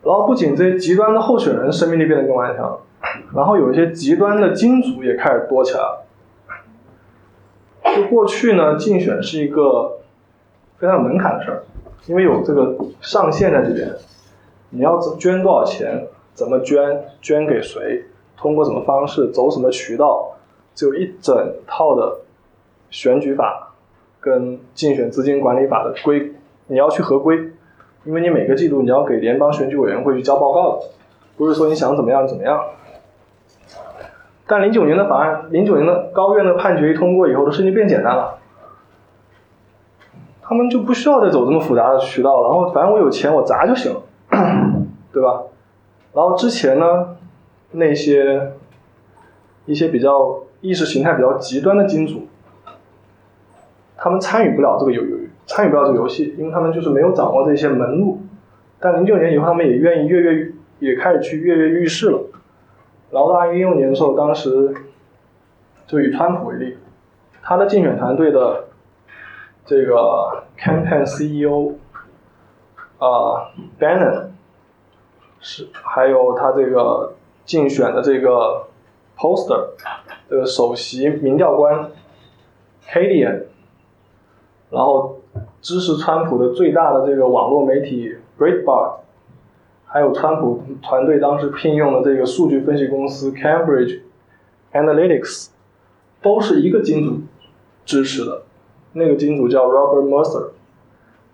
然后不仅这些极端的候选人生命力变得更顽强，然后有一些极端的金主也开始多起来了。就过去呢，竞选是一个非常有门槛的事儿，因为有这个上限在这边，你要捐多少钱，怎么捐，捐给谁，通过什么方式，走什么渠道，就一整套的选举法跟竞选资金管理法的规，你要去合规，因为你每个季度你要给联邦选举委员会去交报告的，不是说你想怎么样怎么样。但零九年的法案，零九年的高院的判决一通过以后，的事情变简单了，他们就不需要再走这么复杂的渠道。然后，反正我有钱，我砸就行了，对吧？然后之前呢，那些一些比较意识形态比较极端的金主，他们参与不了这个游游参与不了这个游戏，因为他们就是没有掌握这些门路。但零九年以后，他们也愿意跃跃，也开始去跃跃欲试了。然后到二零一六年的时候，当时就以川普为例，他的竞选团队的这个 campaign CEO 啊 Bannon 是，还有他这个竞选的这个 poster 的首席民调官 k a d i a n 然后支持川普的最大的这个网络媒体 Breitbart。还有川普团队当时聘用的这个数据分析公司 Cambridge Analytics，都是一个金主支持的，那个金主叫 Robert Mercer，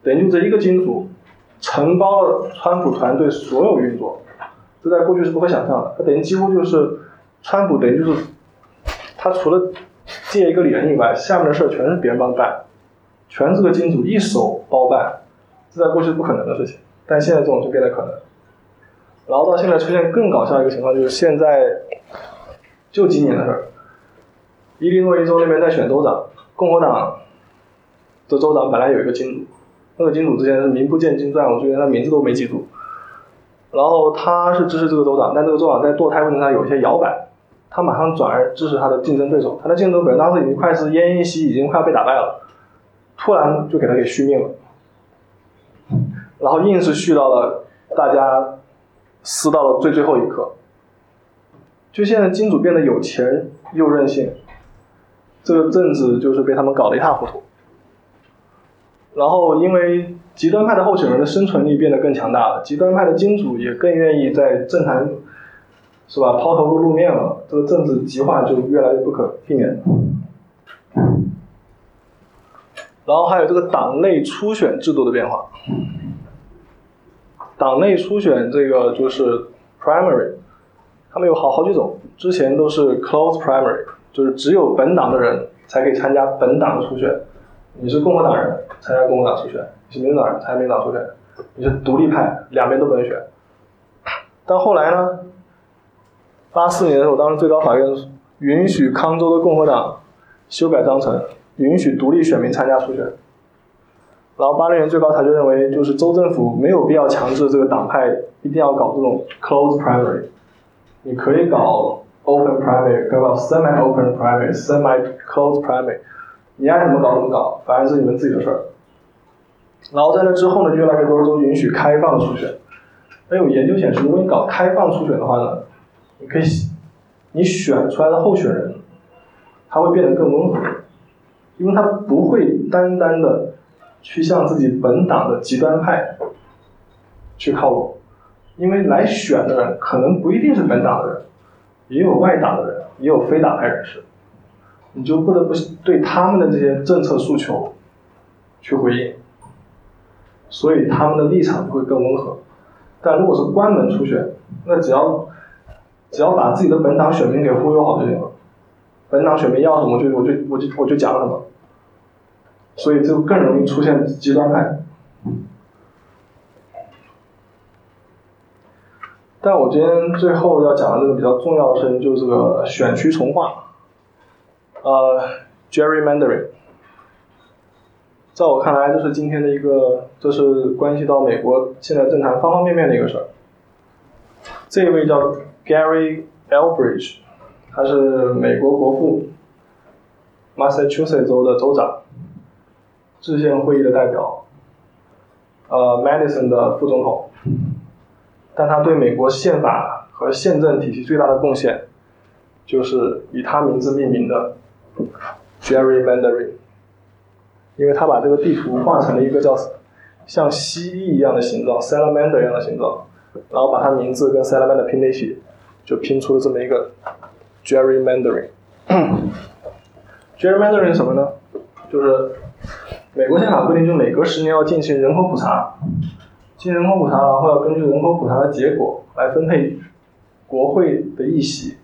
等于就这一个金主承包了川普团队所有运作，这在过去是不可想象的。他等于几乎就是川普等于就是他除了借一个脸以外，下面的事全是别人帮办，全是个金主一手包办，这在过去是不可能的事情，但现在这种就变得可能。然后到现在出现更搞笑的一个情况，就是现在就今年的事儿，伊利诺伊州那边在选州长，共和党这州长本来有一个金主，那个金主之前是名不见经传，我连他名字都没记住。然后他是支持这个州长，但这个州长在堕胎问题上有一些摇摆，他马上转而支持他的竞争对手，他的竞争对手当时已经快是奄奄一息，已经快要被打败了，突然就给他给续命了，然后硬是续到了大家。撕到了最最后一刻，就现在金主变得有钱又任性，这个政治就是被他们搞得一塌糊涂。然后因为极端派的候选人的生存力变得更强大了，极端派的金主也更愿意在政坛，是吧？抛头露露面了，这个政治极化就越来越不可避免。然后还有这个党内初选制度的变化。党内初选这个就是 primary，他们有好好几种，之前都是 close primary，就是只有本党的人才可以参加本党的初选。你是共和党人参加共和党初选，你是民主党人参加民主党初选，你是独立派两边都不能选。但后来呢，八四年的时候，当时最高法院允许康州的共和党修改章程，允许独立选民参加初选。然后八六年最高裁就认为，就是州政府没有必要强制这个党派一定要搞这种 close primary，你可以搞 open primary，搞 semi open primary，semi close primary，你爱怎么搞怎么搞，反正是你们自己的事儿。然后在那之后呢，越来越多州允许开放初选，那有研究显示，如果你搞开放初选的话呢，你可以你选出来的候选人，他会变得更温和，因为他不会单单的去向自己本党的极端派去靠拢，因为来选的人可能不一定是本党的人，也有外党的人，也有非党派人士，你就不得不对他们的这些政策诉求去回应，所以他们的立场就会更温和。但如果是关门初选，那只要只要把自己的本党选民给忽悠好就行了，本党选民要什么，我就我就我就我就讲什么，所以就更容易出现极端派。但我今天最后要讲的这个比较重要的事情，就是这个选区重划，呃，gerrymandering。在我看来，这是今天的一个，这是关系到美国现在政坛方方面面的一个事儿。这位叫 Gary Elbridge，他是美国国父，Massachusetts 州的州长，制宪会议的代表，呃，Madison 的副总统。但他对美国宪法和宪政体系最大的贡献，就是以他名字命名的 gerrymandering。因为他把这个地图画成了一个叫像蜥蜴一样的形状，salamander 一样的形状，然后把它名字跟 salamander 拼在一起，就拼出了这么一个 gerrymandering。gerrymandering 什么呢？就是美国宪法规定，就每隔十年要进行人口普查，进行人口普查，然后要根据人口普查的结果来分配国会的议席，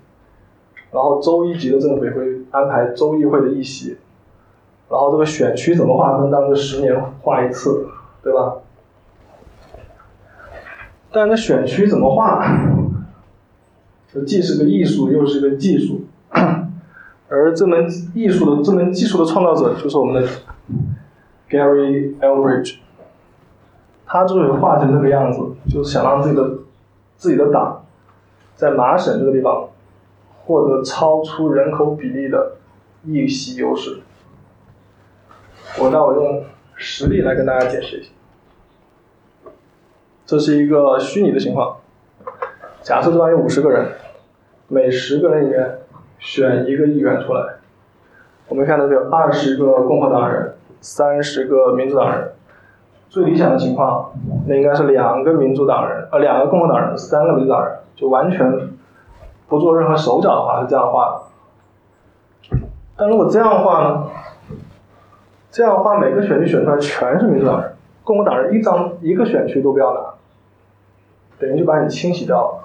然后州一级的政府会安排州议会的议席。然后这个选区怎么划分？当然是十年划一次，对吧？但这选区怎么划？这既是个艺术，又是个技术。而这门艺术的这门技术的创造者，就是我们的 Gary Elbridge。他之所以画成这个样子，就是想让自己的自己的党在麻省这个地方获得超出人口比例的议席优势。我那我用实例来跟大家解释一下。这是一个虚拟的情况，假设这边有五十个人，每十个人里面选一个议员出来。我们看到有二十个共和党人，三十个民主党人。最理想的情况，那应该是两个民主党人，呃，两个共和党人，三个民主党人，就完全不做任何手脚的话是这样画的。但如果这样画呢？这样画，每个选区选出来全是民主党人，共和党人一张一个选区都不要拿，等于就把你清洗掉了。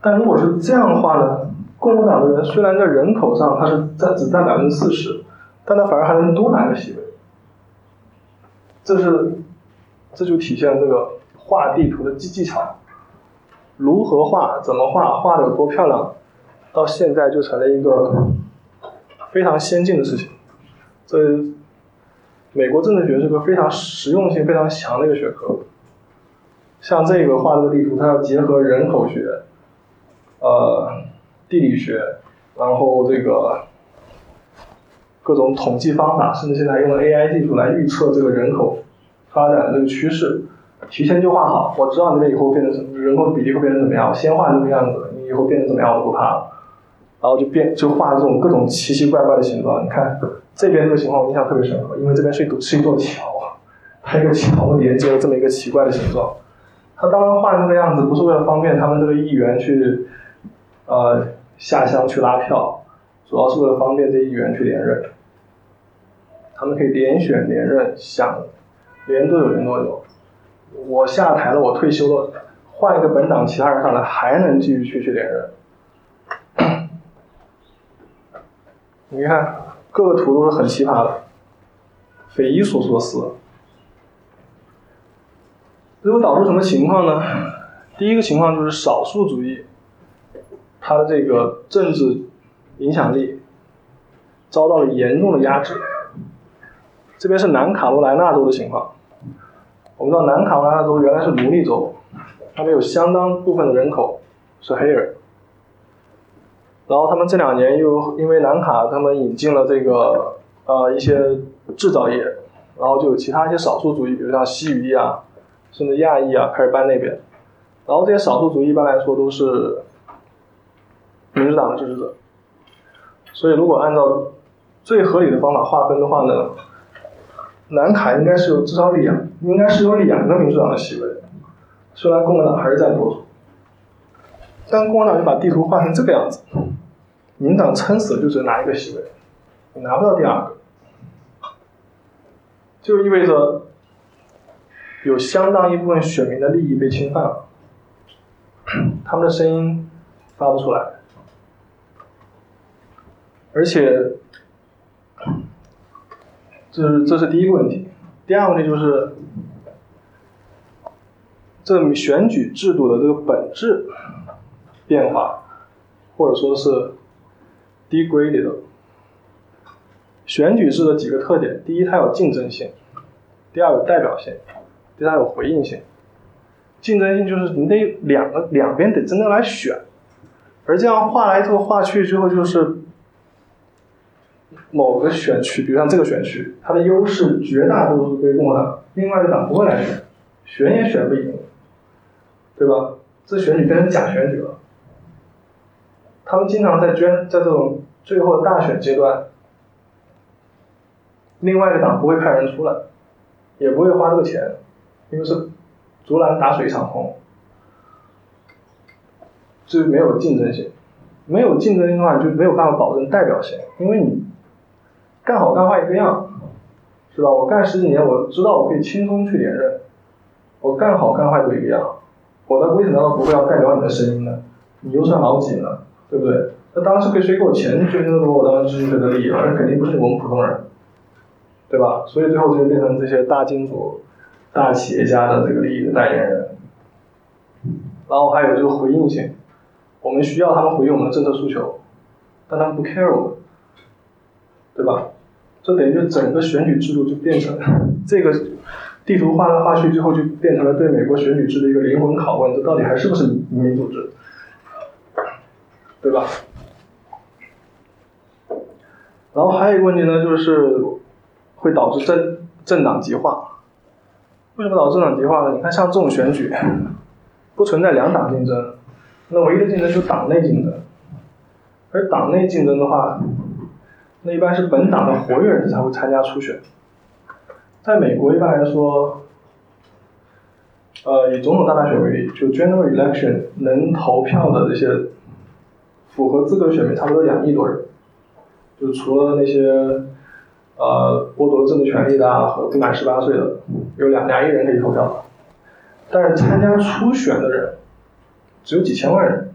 但如果是这样画呢，共和党的人虽然在人口上他是占只占百分之四十，但他反而还能多拿个席位。这是，这就体现这个画地图的技技巧，如何画，怎么画，画的有多漂亮，到现在就成了一个非常先进的事情。这美国政治学是个非常实用性非常强的一个学科。像这个画这个地图，它要结合人口学、呃地理学，然后这个各种统计方法，甚至现在用 AI 技术来预测这个人口发展的这个趋势，提前就画好。我知道你们以后变成什么，人口比例会变成怎么样，我先画这个样子，你以后变成怎么样我都不怕了。然后就变就画这种各种奇奇怪怪的形状，你看。这边这个情况我印象特别深刻，因为这边是一堵是一座桥，它一个桥连接了这么一个奇怪的形状。他当时画这个样子，不是为了方便他们这个议员去，呃下乡去拉票，主要是为了方便这议员去连任。他们可以连选连任，想连多久连多久。我下台了，我退休了，换一个本党其他人上来，还能继续去去连任。你看。各个图都是很奇葩的，匪夷所思。如果导致什么情况呢？第一个情况就是少数主义，它的这个政治影响力遭到了严重的压制。这边是南卡罗来纳州的情况。我们知道南卡罗来纳州原来是奴隶州，他们有相当部分的人口是黑人。然后他们这两年又因为南卡他们引进了这个呃一些制造业，然后就有其他一些少数族裔，比如像西语裔啊，甚至亚裔啊开始搬那边。然后这些少数族一般来说都是民主党的支持者。所以如果按照最合理的方法划分的话呢，南卡应该是有至少两，应该是有两个民主党的席位。虽然共和党还是占多数，但共和党就把地图画成这个样子，民党撑死就只能拿一个席位，你拿不到第二个，就意味着有相当一部分选民的利益被侵犯了，他们的声音发不出来，而且，这是这是第一个问题，第二个问题就是。这选举制度的这个本质变化，或者说是 degraded。选举制的几个特点：第一，它有竞争性；第二，有代表性；第三，有回应性。竞争性就是你得两个两边得真正来选，而这样画来之后画去之后，就是某个选区，比如像这个选区，它的优势绝大多数归共和党，另外一个党不会来选，选也选不赢。对吧？这选举变成假选举了。他们经常在捐，在这种最后大选阶段，另外一个党不会派人出来，也不会花这个钱，因为是竹篮打水一场空，就没有竞争性。没有竞争性的话，就没有办法保证代表性，因为你干好干坏一个样，是吧？我干十几年，我知道我可以轻松去连任，我干好干坏都一个样。我的为什么不会要代表你的声音呢？你又算老几呢？对不对？那当时给谁给我钱捐这么多，我当然支持谁的利益，而肯定不是我们普通人，对吧？所以最后就变成这些大金主、大企业家的这个利益的代言人。然后还有就是回应性，我们需要他们回应我们的政策诉求，但他们不 care 我们，对吧？这等于就整个选举制度就变成这个。地图画来画去，最后就变成了对美国选举制的一个灵魂拷问：这到底还是不是民主制？对吧？然后还有一个问题呢，就是会导致政政党极化。为什么导致政党极化呢？你看，像这种选举，不存在两党竞争，那唯一的竞争就是党内竞争。而党内竞争的话，那一般是本党的活跃人士才会参加初选。在美国一般来说，呃，以总统大选为例，就 general election 能投票的这些符合资格选民差不多两亿多人，就除了那些呃剥夺政治权利的和不满十八岁的，有两两亿人可以投票，但是参加初选的人只有几千万人，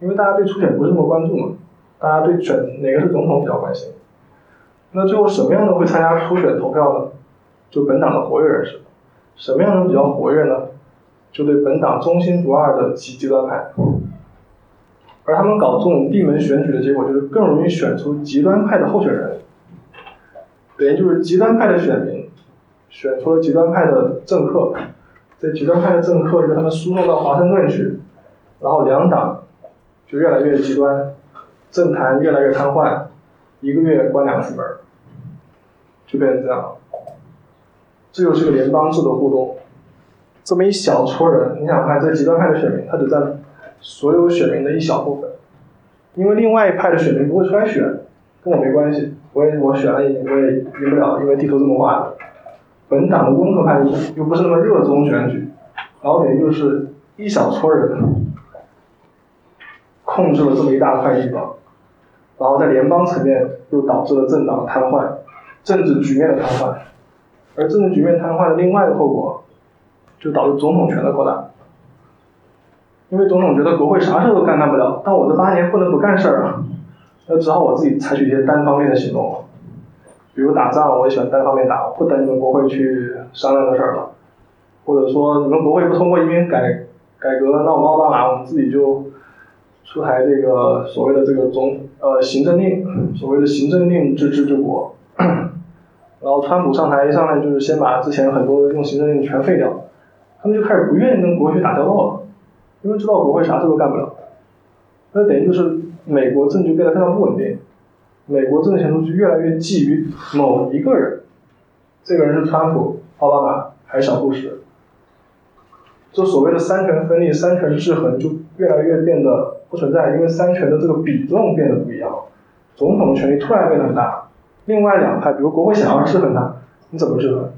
因为大家对初选不是那么关注嘛，大家对选哪个是总统比较关心，那最后什么样的会参加初选投票呢？就本党的活跃人士，什么样的比较活跃呢？就对本党忠心不二的极极端派，而他们搞这种闭门选举的结果，就是更容易选出极端派的候选人，等于就是极端派的选民选出了极端派的政客，这极端派的政客就他们输送到华盛顿去，然后两党就越来越极端，政坛越来越瘫痪，一个月关两次门，就变成这样。这就是个联邦制的互动，这么一小撮人，你想看这极端派的选民，他只占所有选民的一小部分，因为另外一派的选民不会出来选，跟我没关系，我也我选了也我也赢不了，因为地图这么画的。本党的温和派又不是那么热衷选举，然后等于就是一小撮人控制了这么一大块地方，然后在联邦层面又导致了政党瘫痪，政治局面的瘫痪。而政治局面瘫痪的另外一个后果，就导致总统权的扩大。因为总统觉得国会啥事都干干不了，但我这八年不能不干事儿啊，那只好我自己采取一些单方面的行动，比如打仗，我也喜欢单方面打，不等你们国会去商量的事儿了。或者说你们国会不通过移民改改革，那我们奥巴马我们自己就出台这个所谓的这个总呃行政令，所谓的行政令治治治国。然后川普上台一上来就是先把之前很多用行政令全废掉，他们就开始不愿意跟国会打交道了，因为知道国会啥事都干不了。那等于就是美国政局变得非常不稳定，美国政治前途就越来越寄于某一个人，这个人是川普、奥巴马还是小布什？就所谓的三权分立、三权制衡就越来越变得不存在，因为三权的这个比重变得不一样了，总统的权力突然变得很大。另外两派，比如国会想要制衡他，你怎么制衡？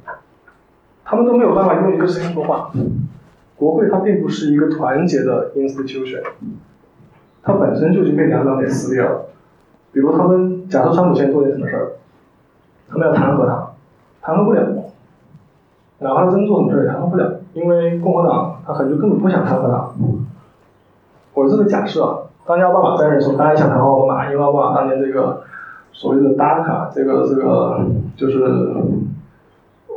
他们都没有办法用一个声音说话。国会它并不是一个团结的 institution，它本身就已经被两党给撕裂了。比如他们假设川普先做点什么事儿，他们要弹劾他，弹劾不了。哪怕真做什么事儿也弹劾不了，因为共和党他可能就根本不想谈和党。我这个假设，当年奥巴马在任的时候，大家想谈奥巴马，因为奥巴马当年这个所谓的 DACA，这个这个就是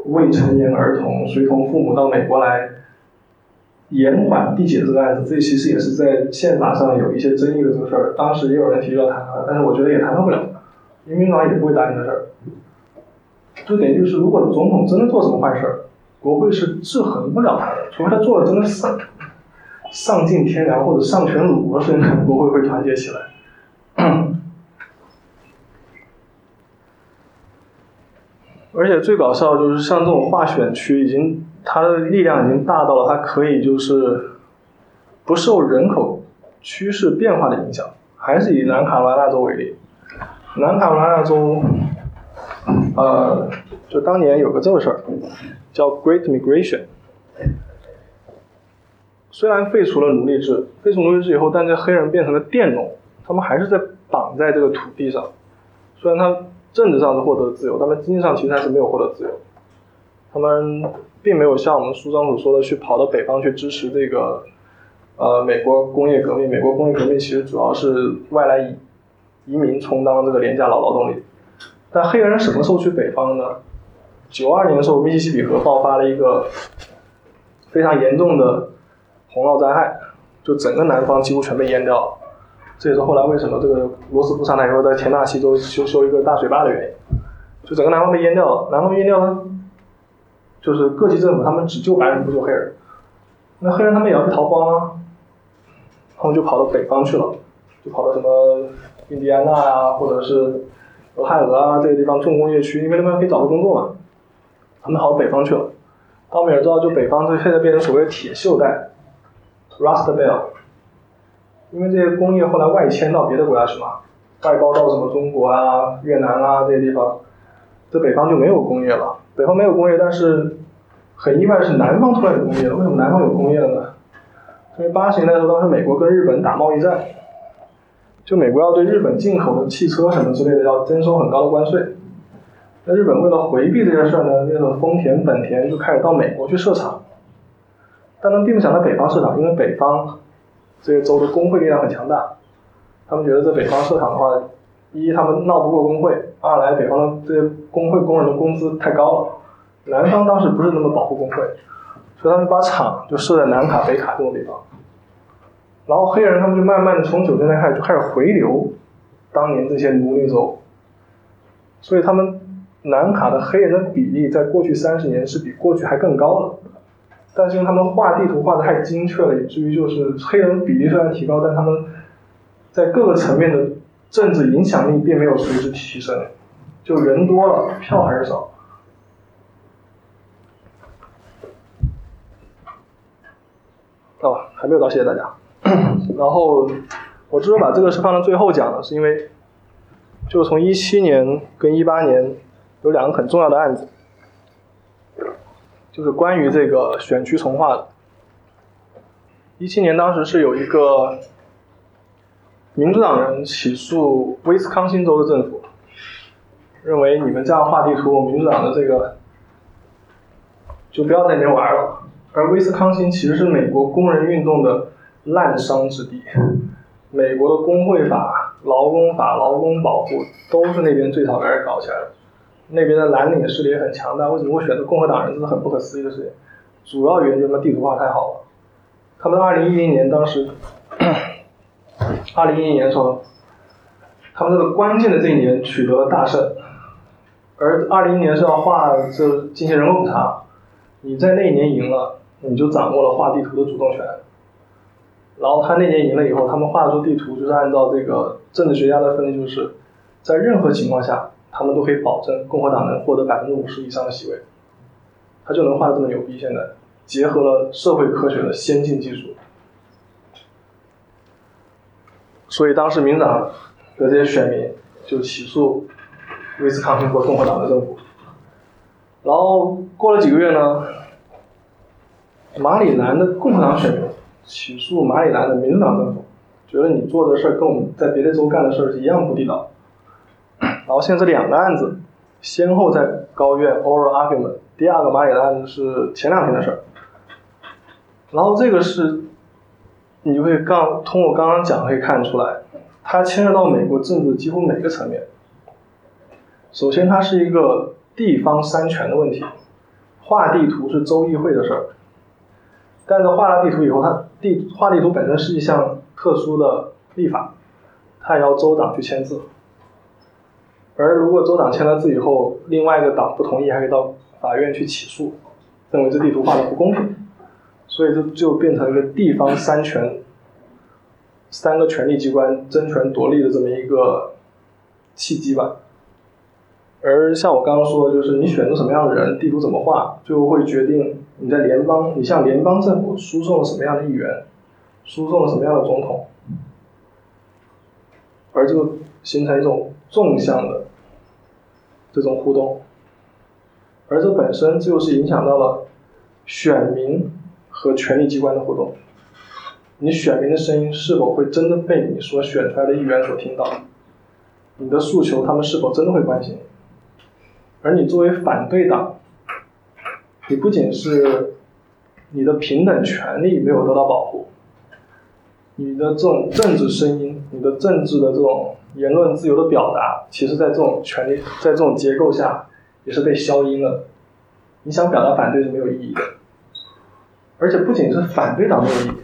未成年儿童随同父母到美国来。延缓缔结这个案子，这其实也是在宪法上有一些争议的这个事儿。当时也有人提出要谈和，但是我觉得也弹劾不了，民主党也不会答应的事儿。这点就是，如果总统真的做什么坏事儿，国会是制衡不了他的，除非他做了真的丧丧尽天良或者丧权辱国的事情，国会会团结起来。而且最搞笑的就是，像这种划选区已经。它的力量已经大到了，它可以就是不受人口趋势变化的影响。还是以南卡罗来纳州为例，南卡罗来纳州，呃，就当年有个这个事儿，叫 Great Migration。虽然废除了奴隶制，废除奴隶制以后，但这黑人变成了佃农，他们还是在绑在这个土地上。虽然他政治上是获得自由，但他经济上其实还是没有获得自由。他们。并没有像我们书上所说的去跑到北方去支持这个，呃，美国工业革命。美国工业革命其实主要是外来移移民充当这个廉价劳劳动力。但黑人什么时候去北方呢？九二年的时候，密西西比河爆发了一个非常严重的洪涝灾害，就整个南方几乎全被淹掉了。这也是后来为什么这个罗斯福上台以后在田纳西州修修一个大水坝的原因。就整个南方被淹掉了，南方淹掉了。就是各级政府他们只救白人不救黑人，那黑人他们也要去逃荒啊，他们就跑到北方去了，就跑到什么印第安纳啊，或者是俄亥俄啊这些地方重工业区，因为那边可以找到工作嘛，他们跑北方去了。他们也知道，就北方就现在变成所谓的铁锈带，Rust Belt，因为这些工业后来外迁到别的国家去嘛，外包到什么中国啊、越南啊这些地方，这北方就没有工业了。北方没有工业，但是很意外的是南方突然有工业了。为什么南方有工业了呢？因为八十年代的时候，当时美国跟日本打贸易战，就美国要对日本进口的汽车什么之类的要征收很高的关税。那日本为了回避这件事呢，那个丰田、本田就开始到美国去设厂，但他们并不想在北方设厂，因为北方这些州的工会力量很强大，他们觉得在北方设厂的话。一，他们闹不过工会；二来，北方的这些工会工人的工资太高了。南方当时不是那么保护工会，所以他们把厂就设在南卡、北卡这种地方。然后黑人他们就慢慢的从九十年代开始就开始回流当年这些奴隶州，所以他们南卡的黑人的比例在过去三十年是比过去还更高的。但是因为他们画地图画的太精确了，以至于就是黑人比例虽然提高，但他们在各个层面的。政治影响力并没有随之提升，就人多了，票还是少。哦，还没有到，谢谢大家。然后我之所以把这个是放到最后讲的，是因为，就从一七年跟一八年有两个很重要的案子，就是关于这个选区重划的。一七年当时是有一个。民主党人起诉威斯康星州的政府，认为你们这样画地图，民主党的这个就不要在那边玩了。而威斯康星其实是美国工人运动的滥觞之地，美国的工会法、劳工法、劳工保护都是那边最早开始搞起来的。那边的蓝领势力也很强大。为什么会选择共和党人？这是很不可思议的事情。主要原因就是地图画太好了。他们二零一零年当时。二零一一年的时候，他们这个关键的这一年取得了大胜，而二零一年是要画这进行人口普查，你在那一年赢了，你就掌握了画地图的主动权。然后他那年赢了以后，他们画出地图就是按照这个政治学家的分析，就是在任何情况下，他们都可以保证共和党能获得百分之五十以上的席位，他就能画的这么牛逼。现在，结合了社会科学的先进技术。所以当时民党的这些选民就起诉威斯康星州共和党的政府。然后过了几个月呢，马里兰的共和党选民起诉马里兰的民主党政府，觉得你做的事儿跟我们在别的州干的事儿是一样不地道。然后现在这两个案子先后在高院 oral argument，第二个马里兰案子是前两天的事儿。然后这个是，你就会刚通过刚刚讲可以看出来，它牵涉到美国政治几乎每个层面。首先，它是一个。地方三权的问题，画地图是州议会的事儿，但是画了地图以后，它地画地图本身是一项特殊的立法，它也要州党去签字，而如果州长签了字以后，另外一个党不同意，还可以到法院去起诉，认为这地图画的不公平，所以这就变成一个地方三权，三个权力机关争权夺利的这么一个契机吧。而像我刚刚说的，就是你选择什么样的人，地图怎么画，就会决定你在联邦，你向联邦政府输送了什么样的议员，输送了什么样的总统，而就形成一种纵向的这种互动，而这本身就是影响到了选民和权力机关的互动，你选民的声音是否会真的被你所选出来的议员所听到，你的诉求他们是否真的会关心？而你作为反对党，你不仅是你的平等权利没有得到保护，你的这种政治声音，你的政治的这种言论自由的表达，其实在这种权利在这种结构下也是被消音了。你想表达反对是没有意义的，而且不仅是反对党没有意义，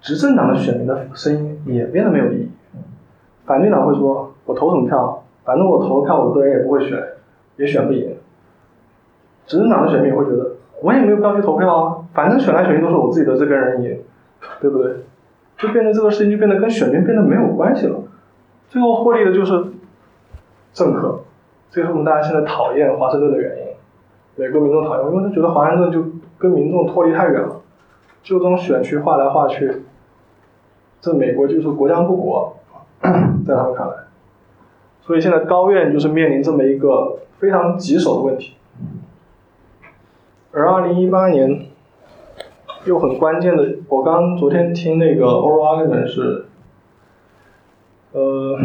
执政党的选民的声音也变得没有意义。反对党会说：“我投什么票？反正我投票，我个人也不会选。”也选不赢，执政党的选民会觉得，我也没有必要去投票啊，反正选来选去都是我自己的这根人赢，对不对？就变得这个事情就变得跟选民变得没有关系了，最后获利的就是政客，这是我们大家现在讨厌华盛顿的原因。美国民众讨厌，因为他觉得华盛顿就跟民众脱离太远了，就这种选区划来划去，这美国就是国将不国，在他们看来。所以现在高院就是面临这么一个非常棘手的问题，而二零一八年又很关键的，我刚昨天听那个 oral argument 是，呃，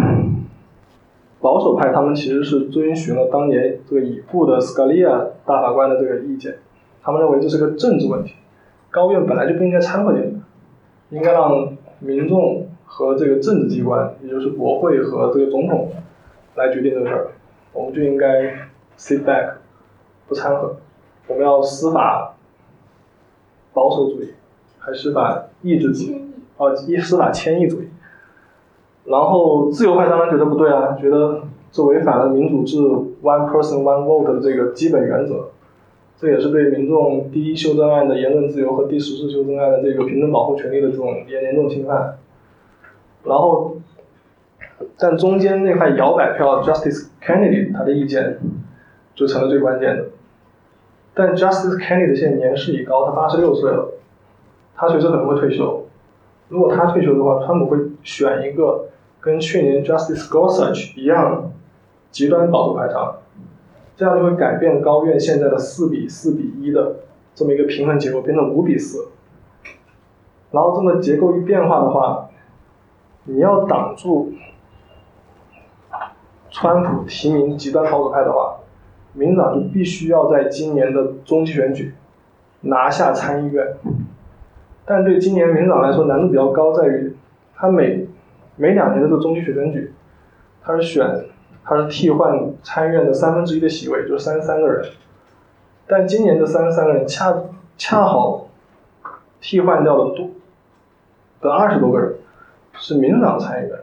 保守派他们其实是遵循了当年这个已故的 Scalia 大法官的这个意见，他们认为这是个政治问题，高院本来就不应该掺和进去，应该让民众和这个政治机关，也就是国会和这个总统。来决定这个事儿，我们就应该 sit back，不掺和。我们要司法保守主义，还是把意志主义？哦，一司法迁移主义。然后自由派当然觉得不对啊，觉得这违反了民主制 one person one vote 的这个基本原则，这也是对民众第一修正案的言论自由和第十次修正案的这个平等保护权利的这种严严重侵犯。然后。但中间那块摇摆票，Justice Kennedy 他的意见就成了最关键的。但 Justice Kennedy 现在年事已高，他八十六岁了，他随时可能会退休。如果他退休的话，川普会选一个跟去年 Justice Gorsuch 一样极端保守派长，这样就会改变高院现在的四比四比一的这么一个平衡结构，变成五比四。然后这么结构一变化的话，你要挡住。川普提名极端保守派的话，民主党就必须要在今年的中期选举拿下参议院。但对今年民主党来说难度比较高，在于他每每两年的这个中期选举，他是选他是替换参议院的三分之一的席位，就是三十三个人。但今年的三十三个人恰恰好替换掉了多的二十多个人，是民主党参议员。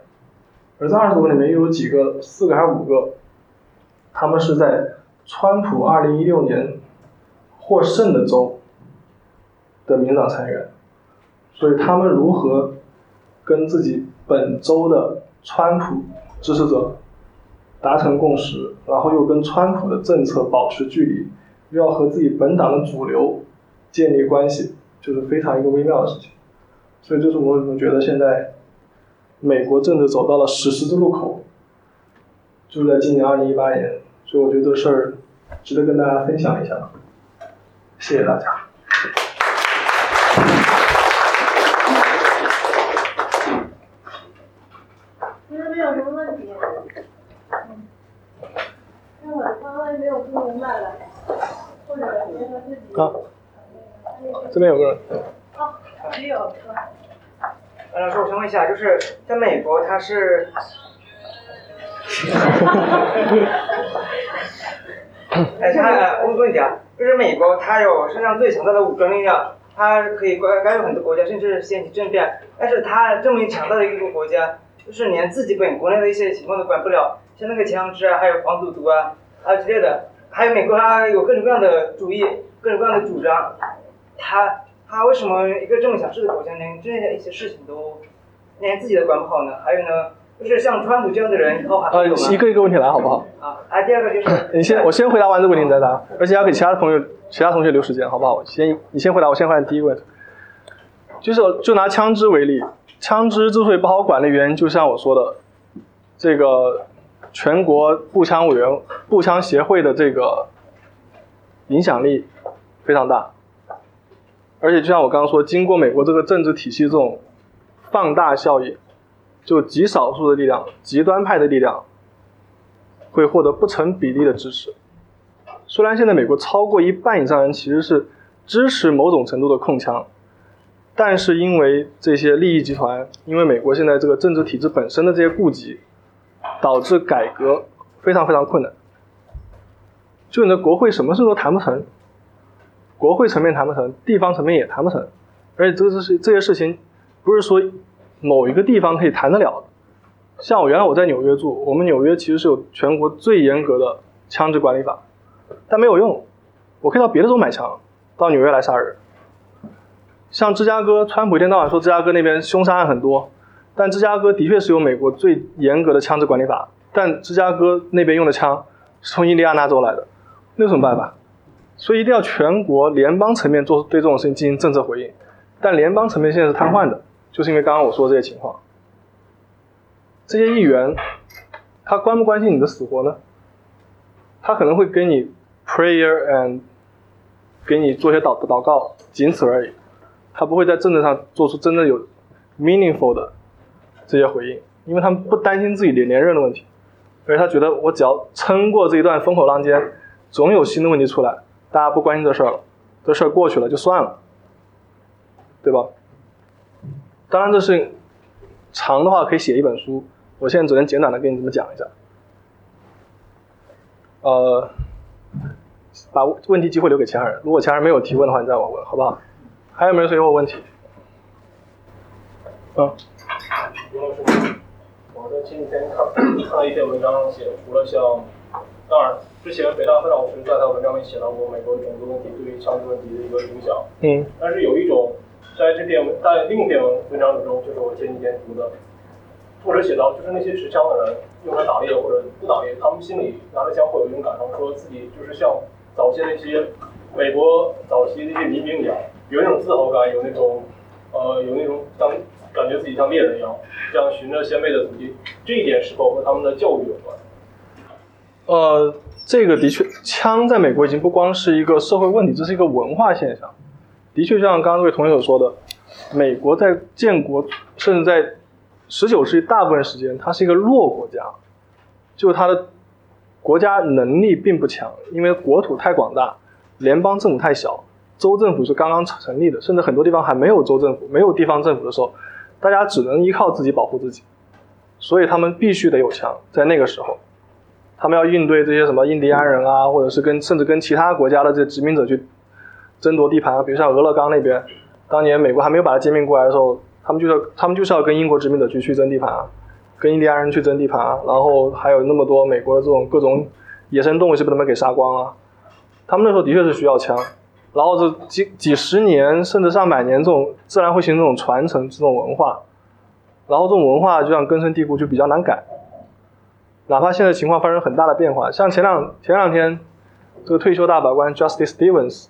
而这二十多个里面又有几个，四个还是五个，他们是在川普二零一六年获胜的州的民党参议员，所以他们如何跟自己本州的川普支持者达成共识，然后又跟川普的政策保持距离，又要和自己本党的主流建立关系，就是非常一个微妙的事情。所以就是我为什么觉得现在美国政治走到了十字路口，就在今年二零一八年。所以我觉得这事儿值得跟大家分享一下。谢谢大家。其实没有什么问题。嗯。那我刚刚没有听明白了，或者觉得自己。啊。这边有个人。哦，没有。呃，老师，我想问一下，就是在美国，他是。哎，他我问题啊，就是美国，它有世界上最强大的武装力量，它可以干干预很多国家，甚至掀起政变。但是它这么强大的一个国家，就是连自己本国内的一些情况都管不了，像那个枪支啊，还有黄赌毒啊，啊之类的，还有美国它有各种各样的主义，各种各样的主张，它它为什么一个这么小事的国家，连这样一些事情都连自己都管不好呢？还有呢？就是像川普这样的人以后还，呃，一个一个问题来，好不好？啊，啊，第二个就是，你先，我先回答完这个问题，你再答，而且要给其他的朋友、其他同学留时间，好不好？先，你先回答，我先回答第一个问题。就是，就拿枪支为例，枪支之所以不好管的原因，就像我说的，这个全国步枪委员、步枪协会的这个影响力非常大，而且就像我刚刚说，经过美国这个政治体系这种放大效应。就极少数的力量，极端派的力量，会获得不成比例的支持。虽然现在美国超过一半以上人其实是支持某种程度的控枪，但是因为这些利益集团，因为美国现在这个政治体制本身的这些顾忌，导致改革非常非常困难。就你的国会什么事都谈不成，国会层面谈不成，地方层面也谈不成，而且这这是这些事情，不是说。某一个地方可以谈得了的，像我原来我在纽约住，我们纽约其实是有全国最严格的枪支管理法，但没有用，我可以到别的州买枪，到纽约来杀人。像芝加哥，川普一天到晚说芝加哥那边凶杀案很多，但芝加哥的确是有美国最严格的枪支管理法，但芝加哥那边用的枪是从印第安纳州来的，那有什么办法？所以一定要全国联邦层面做对这种事情进行政策回应，但联邦层面现在是瘫痪的。就是因为刚刚我说这些情况，这些议员，他关不关心你的死活呢？他可能会给你 prayer and 给你做些祷祷告，仅此而已。他不会在政治上做出真正有 meaningful 的这些回应，因为他们不担心自己连连任的问题，而且他觉得我只要撑过这一段风口浪尖，总有新的问题出来，大家不关心这事儿了，这事儿过去了就算了，对吧？当然，这是长的话可以写一本书。我现在只能简短的给你这么讲一下。呃，把问题机会留给其他人。如果其他人没有提问的话，你再往问，好不好？还有没有谁有问题？嗯。刘老师，我在前几天看看了一篇文章，写除了像，当然之前北大范老师在他文章里写到过美国种族问题对于枪支问题的一个影响。嗯。但是有一种。在这篇文，在另一篇文文章中，就是我前几天读的，作者写到，就是那些持枪的人用来打猎或者不打猎，他们心里拿着枪会有一种感受，说自己就是像早期那些美国早期那些民兵一样，有那种自豪感，有那种呃有那种当感觉自己像猎人一样，这样循着先辈的足迹。这一点是否和他们的教育有关？呃，这个的确，枪在美国已经不光是一个社会问题，这是一个文化现象。的确，就像刚刚这位同学所说的，美国在建国，甚至在十九世纪大部分时间，它是一个弱国家，就它的国家能力并不强，因为国土太广大，联邦政府太小，州政府是刚刚成立的，甚至很多地方还没有州政府、没有地方政府的时候，大家只能依靠自己保护自己，所以他们必须得有枪。在那个时候，他们要应对这些什么印第安人啊，或者是跟甚至跟其他国家的这些殖民者去。争夺地盘，比如像俄勒冈那边，当年美国还没有把它兼并过来的时候，他们就是他们就是要跟英国殖民者去去争地盘啊，跟印第安人去争地盘啊，然后还有那么多美国的这种各种野生动物是被他们给杀光了，他们那时候的确是需要枪，然后这几几十年甚至上百年这种自然会形成这种传承这种文化，然后这种文化就像根深蒂固就比较难改，哪怕现在情况发生很大的变化，像前两前两天这个退休大法官 Justice Stevens。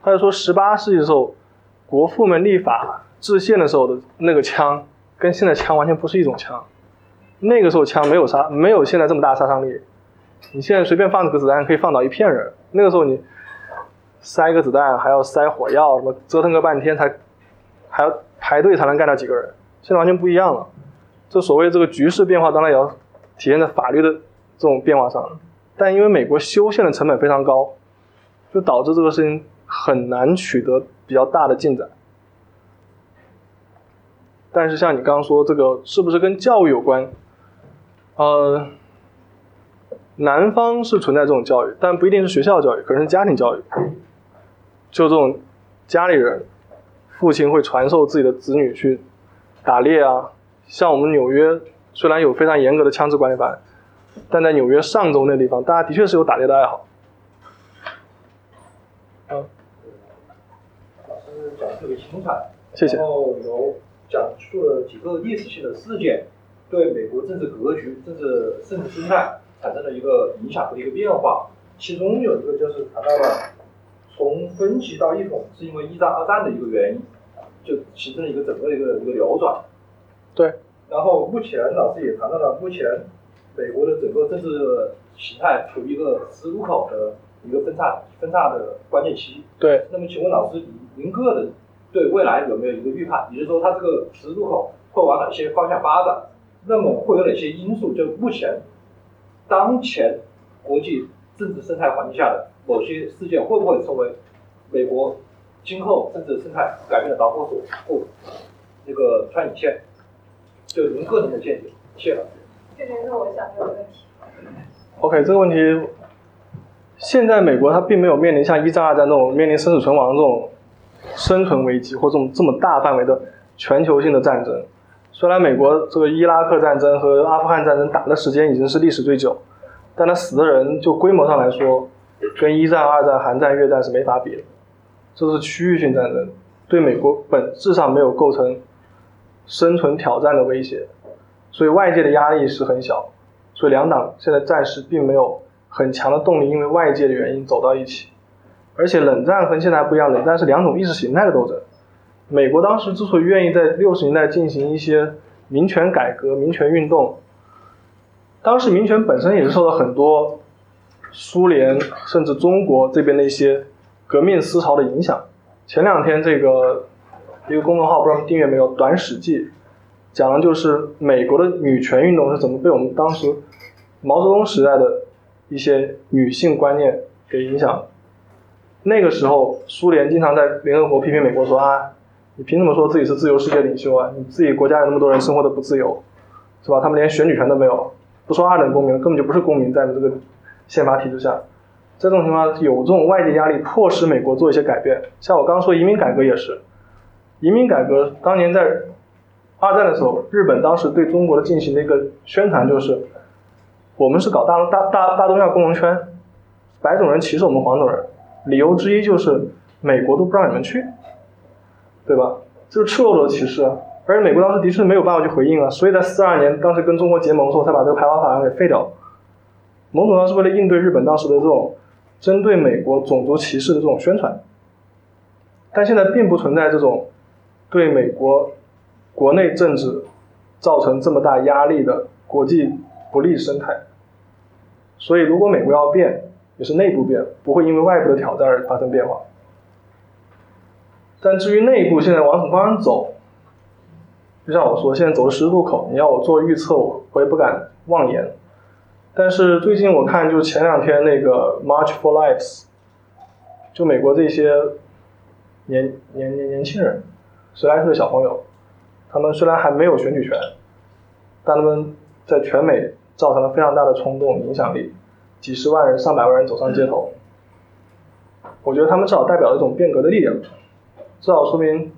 他就说，十八世纪的时候，国父们立法制宪的时候的那个枪，跟现在枪完全不是一种枪。那个时候枪没有杀，没有现在这么大杀伤力。你现在随便放几个子弹可以放倒一片人，那个时候你塞个子弹还要塞火药，什么折腾个半天才还要排队才能干掉几个人。现在完全不一样了。这所谓这个局势变化，当然也要体现在法律的这种变化上。但因为美国修宪的成本非常高，就导致这个事情很难取得比较大的进展。但是像你刚刚说，这个是不是跟教育有关？呃，南方是存在这种教育，但不一定是学校教育，可能是家庭教育。就这种家里人，父亲会传授自己的子女去打猎啊。像我们纽约，虽然有非常严格的枪支管理法，但在纽约上州那地方，大家的确是有打猎的爱好。嗯，老师讲的特别精彩，谢谢。然后有讲述了几个历史性的事件，对美国政治格局、政治政治生态产生了一个影响和一个变化。其中有一个就是谈到了从分歧到一统是因为一战、二战的一个原因，就形成了一个整个一个一个流转。对。然后目前老师也谈到了目前美国的整个政治形态处于一个十字路口的一个分叉分叉的关键期。对。那么请问老师，您个人对未来有没有一个预判？也就是说，它这个十字路口会往哪些方向发展？那么会有哪些因素？就目前当前国际政治生态环境下的某些事件，会不会成为美国今后政治生态改变的导火索或那个穿引线？就您个人的见解，谢了。这个是我想这个问题。OK，这个问题，现在美国它并没有面临像一战、二战这种面临生死存亡这种生存危机，或这种这么大范围的全球性的战争。虽然美国这个伊拉克战争和阿富汗战争打的时间已经是历史最久，但它死的人就规模上来说，跟一战、二战、韩战、越战是没法比的。这是区域性战争，对美国本质上没有构成生存挑战的威胁，所以外界的压力是很小。所以两党现在暂时并没有很强的动力，因为外界的原因走到一起。而且冷战和现在不一样，冷战是两种意识形态的斗争。美国当时之所以愿意在六十年代进行一些民权改革、民权运动，当时民权本身也是受到很多苏联甚至中国这边的一些革命思潮的影响。前两天这个一个公众号不知道订阅没有，《短史记》讲的就是美国的女权运动是怎么被我们当时毛泽东时代的一些女性观念给影响。那个时候，苏联经常在联合国批评美国说啊。你凭什么说自己是自由世界领袖啊？你自己国家有那么多人生活的不自由，是吧？他们连选举权都没有，不说二等公民，根本就不是公民，在这个宪法体制下，在这种情况，有这种外界压力，迫使美国做一些改变。像我刚刚说移民改革也是，移民改革当年在二战的时候，日本当时对中国的进行的一个宣传就是，我们是搞大大大大东亚共荣圈，白种人歧视我们黄种人，理由之一就是美国都不让你们去。对吧？就是赤裸裸的歧视，而且美国当时的确没有办法去回应啊，所以在四二年当时跟中国结盟的时候，才把这个排华法案给废掉。某种上是为了应对日本当时的这种针对美国种族歧视的这种宣传，但现在并不存在这种对美国国内政治造成这么大压力的国际不利生态。所以，如果美国要变，也是内部变，不会因为外部的挑战而发生变化。但至于内部现在往什么方向走，就像我说，现在走的十字路口，你要我做预测，我我也不敢妄言。但是最近我看，就前两天那个 March for Lives，就美国这些年年年年轻人，十来岁的小朋友，他们虽然还没有选举权，但他们在全美造成了非常大的冲动影响力，几十万人、上百万人走上街头。我觉得他们至少代表了一种变革的力量。至少说明，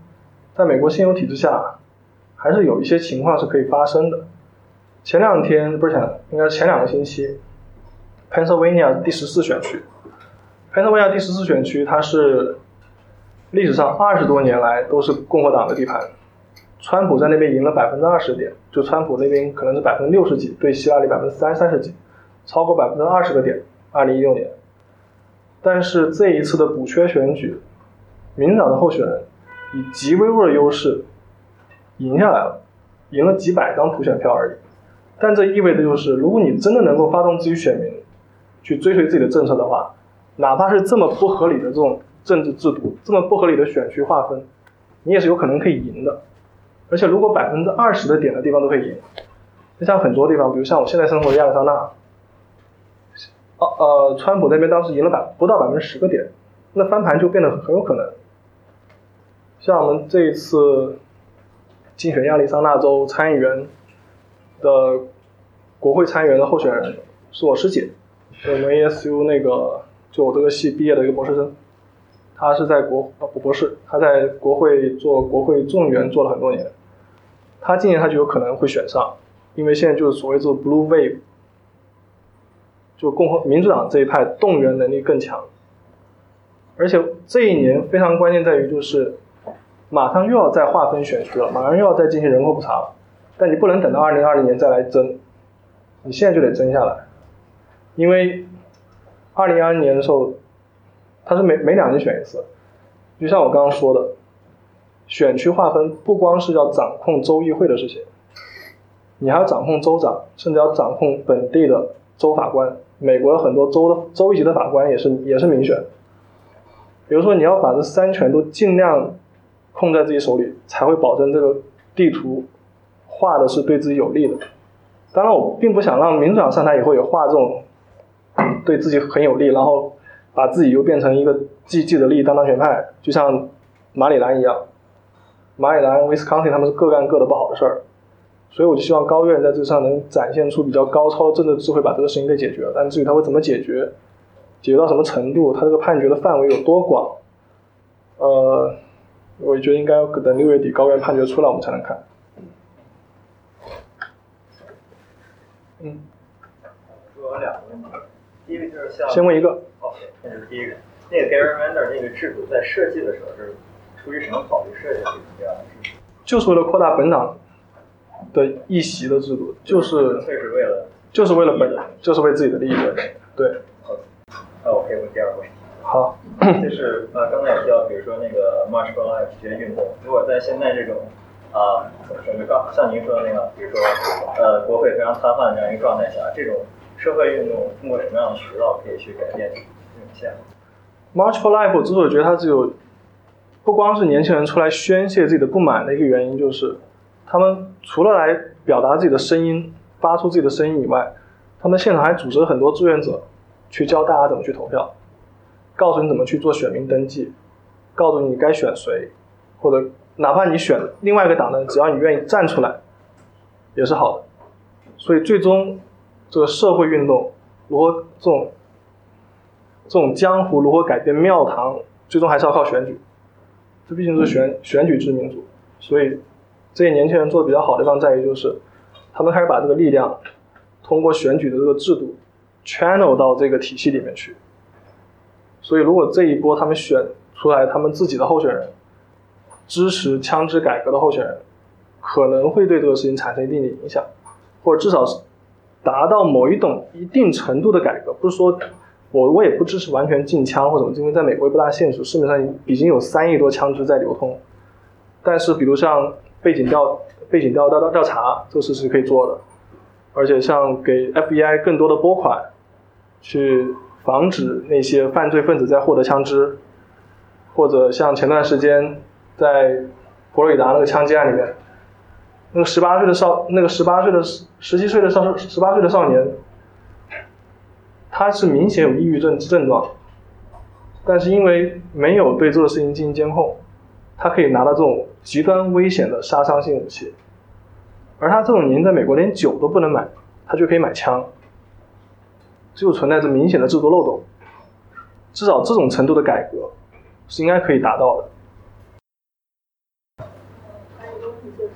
在美国现有体制下，还是有一些情况是可以发生的。前两天不是前，应该是前两个星期，Pennsylvania 第十四选区，Pennsylvania 第十四选区，它是历史上二十多年来都是共和党的地盘，川普在那边赢了百分之二十点，就川普那边可能是百分之六十几，对希拉里百分之三三十几，超过百分之二十个点，二零一六年。但是这一次的补缺选举。民主党的候选人以极微弱的优势赢下来了，赢了几百张普选票而已。但这意味着就是，如果你真的能够发动自己选民去追随自己的政策的话，哪怕是这么不合理的这种政治制度，这么不合理的选区划分，你也是有可能可以赢的。而且如果百分之二十的点的地方都可以赢，就像很多地方，比如像我现在生活的亚利桑那，哦呃，川普那边当时赢了百不到百分之十个点，那翻盘就变得很有可能。像我们这一次竞选亚利桑那州参议员的国会参议员的候选人是我师姐，我们 ASU 那个就我这个系毕业的一个博士生，他是在国呃博士，他在国会做国会众议员做了很多年，他今年他就有可能会选上，因为现在就是所谓做 blue wave，就共和民主党这一派动员能力更强，而且这一年非常关键在于就是。马上又要再划分选区了，马上又要再进行人口普查了，但你不能等到二零二零年再来争，你现在就得争下来，因为二零二零年的时候，它是每每两年选一次，就像我刚刚说的，选区划分不光是要掌控州议会的事情，你还要掌控州长，甚至要掌控本地的州法官，美国的很多州的州一级的法官也是也是民选，比如说你要把这三权都尽量。控在自己手里，才会保证这个地图画的是对自己有利的。当然，我并不想让民主党上台以后也画这种对自己很有利，然后把自己又变成一个既既得利益当当权派，就像马里兰一样。马里兰、威斯康星他们是各干各的不好的事儿，所以我就希望高院在这上能展现出比较高超的政治智慧，把这个事情给解决了。但至于他会怎么解决，解决到什么程度，他这个判决的范围有多广，呃。我觉得应该要等六月底高院判决出来，我们才能看。嗯。两个问题，第一个就是像先问一个。哦，那就是第一个。那个 Garamander 那个制度在设计的时候是出于什么考虑设计的这样的制度？就是为了扩大本党的议席的制度，就是就是为了就是为了本，就是为自己的利益对。好，那我可以问第二个问题。好，就是呃，刚才也提到，比如说那个 March for Life 这些运动，如果在现在这种啊，怎么说就刚像您说的那样，比如说呃，国会非常瘫痪这样一个状态下，这种社会运动通过什么样的渠道可以去改变这种现状？March for Life 之所以觉得它只有不光是年轻人出来宣泄自己的不满的一个原因，就是他们除了来表达自己的声音、发出自己的声音以外，他们现场还组织了很多志愿者去教大家怎么去投票。告诉你怎么去做选民登记，告诉你该选谁，或者哪怕你选另外一个党的，只要你愿意站出来，也是好的。所以最终这个社会运动如何这种这种江湖如何改变庙堂，最终还是要靠选举。这毕竟是选选举制民主，所以这些年轻人做的比较好的地方在于，就是他们开始把这个力量通过选举的这个制度 channel 到这个体系里面去。所以，如果这一波他们选出来他们自己的候选人，支持枪支改革的候选人，可能会对这个事情产生一定的影响，或者至少是达到某一种一定程度的改革。不是说我我也不支持完全禁枪或者什么，因为在美国也不大现实，市面上已经有三亿多枪支在流通。但是，比如像背景调背景调调调查，这个事是可以做的，而且像给 FBI 更多的拨款，去。防止那些犯罪分子在获得枪支，或者像前段时间在佛罗里达那个枪击案里面，那个十八岁的少，那个十八岁的十十七岁的少十八岁的少年，他是明显有抑郁症症状，但是因为没有对这个事情进行监控，他可以拿到这种极端危险的杀伤性武器，而他这种年在美国连酒都不能买，他就可以买枪。就存在着明显的制度漏洞，至少这种程度的改革是应该可以达到的。还有一个问题就是，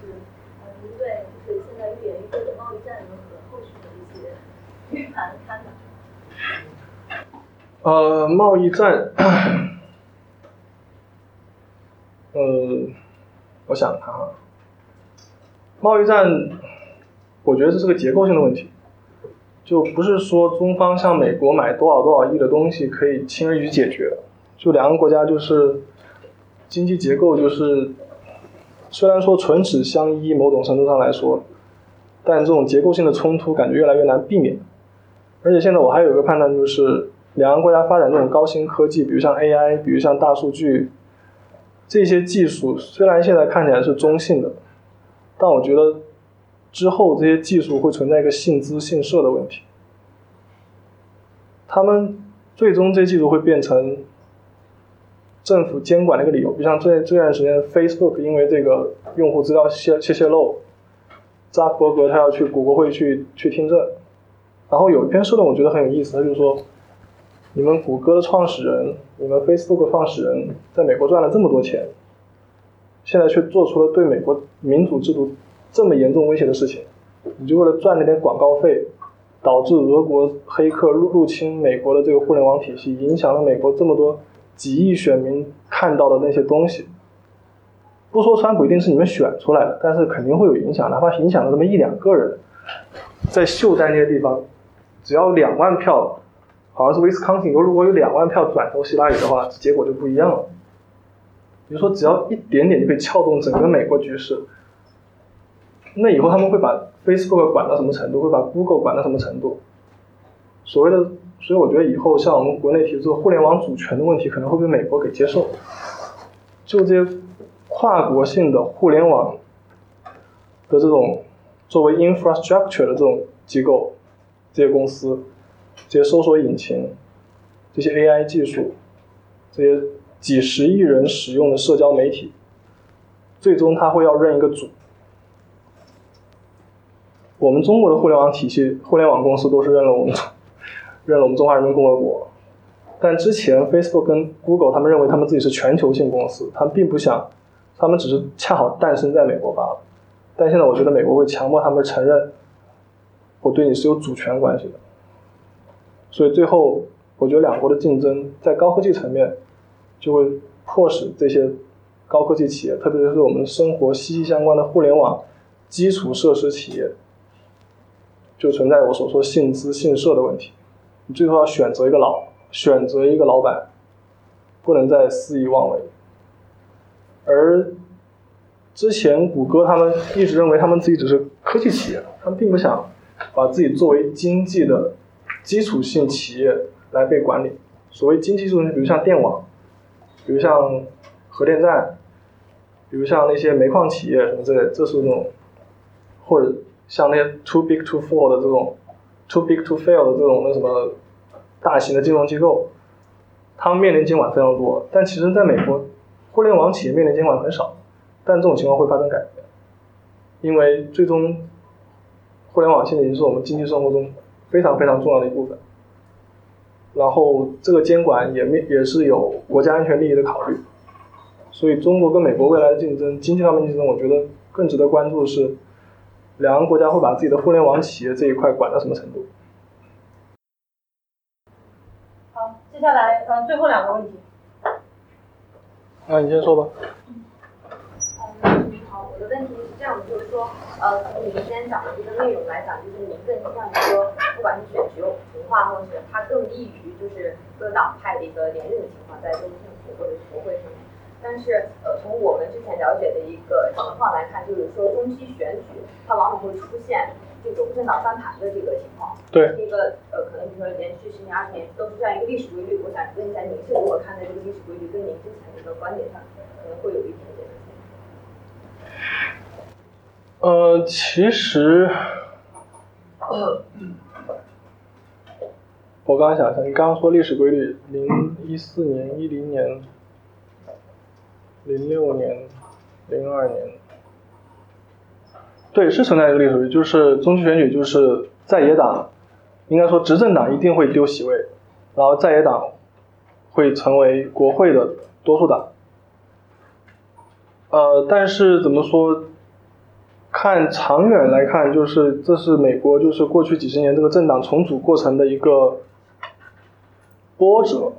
呃，您对就是现在愈演愈烈的贸易战和后续的一些预判看法？呃，贸易战，呃，我想看啊，贸易战，我觉得这是个结构性的问题。就不是说中方向美国买多少多少亿的东西可以轻而易举解决，就两个国家就是经济结构就是，虽然说唇齿相依，某种程度上来说，但这种结构性的冲突感觉越来越难避免。而且现在我还有一个判断就是，两个国家发展这种高新科技，比如像 AI，比如像大数据，这些技术虽然现在看起来是中性的，但我觉得之后这些技术会存在一个信资信社的问题。他们最终这些技术会变成政府监管的一个理由，比如像这这段时间 Facebook 因为这个用户资料泄泄泄露，扎克伯格他要去谷歌会去去听证，然后有一篇社论我觉得很有意思，他就说，你们谷歌的创始人，你们 Facebook 创始人在美国赚了这么多钱，现在却做出了对美国民主制度这么严重威胁的事情，你就为了赚那点广告费，导致俄国黑客入入侵美国的这个互联网体系，影响了美国这么多几亿选民看到的那些东西。不说川普一定是你们选出来的，但是肯定会有影响，哪怕影响了这么一两个人，在秀在那些地方，只要两万票，好像是威斯康星，如果有两万票转投希拉里的话，结果就不一样了。比如说，只要一点点就可以撬动整个美国局势，那以后他们会把 Facebook 管到什么程度，会把 Google 管到什么程度？所谓的，所以我觉得以后像我们国内提出互联网主权的问题，可能会被美国给接受。就这些跨国性的互联网的这种作为 infrastructure 的这种机构、这些公司、这些搜索引擎、这些 AI 技术、这些几十亿人使用的社交媒体，最终它会要认一个主。我们中国的互联网体系、互联网公司都是认了我们 认了我们中华人民共和国，但之前 Facebook 跟 Google 他们认为他们自己是全球性公司，他们并不想，他们只是恰好诞生在美国罢了。但现在我觉得美国会强迫他们承认，我对你是有主权关系的。所以最后，我觉得两国的竞争在高科技层面，就会迫使这些高科技企业，特别是我们生活息息相关的互联网基础设施企业，就存在我所说信资信社的问题。你最后要选择一个老，选择一个老板，不能再肆意妄为。而之前谷歌他们一直认为他们自己只是科技企业，他们并不想把自己作为经济的基础性企业来被管理。所谓经济基础，比如像电网，比如像核电站，比如像那些煤矿企业什么之类，这是那种，或者像那些 too big to fall 的这种，too big to fail 的这种那什么大型的金融机构，他们面临监管非常多。但其实在美国，互联网企业面临监管很少。但这种情况会发生改变，因为最终，互联网现在已经是我们经济生活中非常非常重要的一部分。然后这个监管也面也是有国家安全利益的考虑，所以中国跟美国未来的竞争，经济上面竞争，我觉得更值得关注的是，两个国家会把自己的互联网企业这一块管到什么程度。好，接下来呃最后两个问题。啊，你先说吧。嗯，我的问题是这样的，就是说，呃，从你们今天讲的这个内容来讲，就是您更倾向于说，不管是选举文化，或者是它更利于就是各党派的一个连任的情况，在州政府或者是国会上面。但是，呃，从我们之前了解的一个情况来看，就是说中期选举它往往会出现这种政党翻盘的这个情况。对。一个呃，可能比如说连续十年、二十年都是这样一个历史规律。我想问一下，您是如何看待这个历史规律，跟您之前的一个观点上可能会有一点点的呃，其实，我刚刚想一下，你刚刚说历史规律，零一四年、一零年、零六年、零二年，对，是存在一个历史规律，就是中期选举，就是在野党，应该说执政党一定会丢席位，然后在野党会成为国会的多数党。呃，但是怎么说？看长远来看，就是这是美国就是过去几十年这个政党重组过程的一个波折。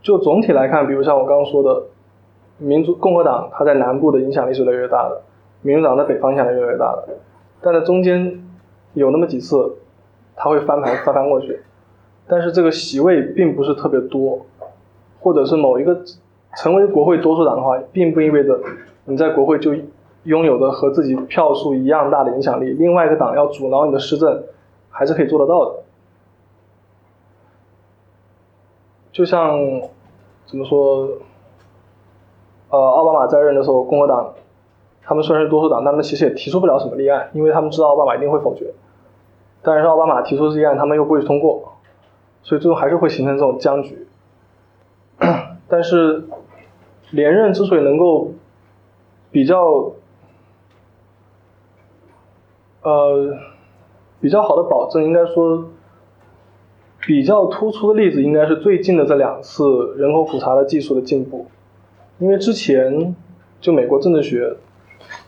就总体来看，比如像我刚刚说的，民主共和党它在南部的影响力是越来越大的，民主党在北方影响力越来越大的，但在中间有那么几次，它会翻盘翻翻过去，但是这个席位并不是特别多，或者是某一个成为国会多数党的话，并不意味着你在国会就拥有的和自己票数一样大的影响力。另外一个党要阻挠你的施政，还是可以做得到的。就像怎么说？呃，奥巴马在任的时候，共和党他们虽然是多数党，但他们其实也提出不了什么立案，因为他们知道奥巴马一定会否决。但是奥巴马提出的立案，他们又不会通过，所以最后还是会形成这种僵局。但是连任之所以能够比较呃比较好的保证，应该说比较突出的例子，应该是最近的这两次人口普查的技术的进步。因为之前就美国政治学，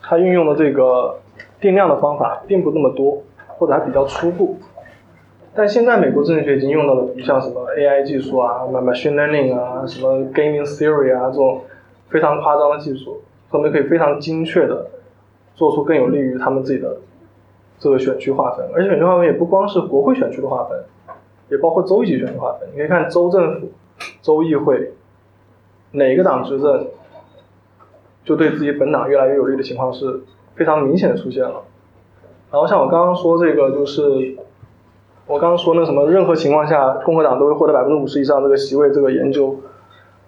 它运用的这个定量的方法并不那么多，或者还比较初步。但现在美国政治学已经用到了，比如像什么 AI 技术啊、machine learning 啊、什么 gaming theory 啊这种非常夸张的技术，他们可以非常精确的做出更有利于他们自己的这个选区划分。而且选区划分也不光是国会选区的划分，也包括州级选区划分。你可以看州政府、州议会。哪个党执政，就对自己本党越来越有利的情况是非常明显的出现了。然后像我刚刚说这个，就是我刚刚说那什么，任何情况下共和党都会获得百分之五十以上这个席位，这个研究，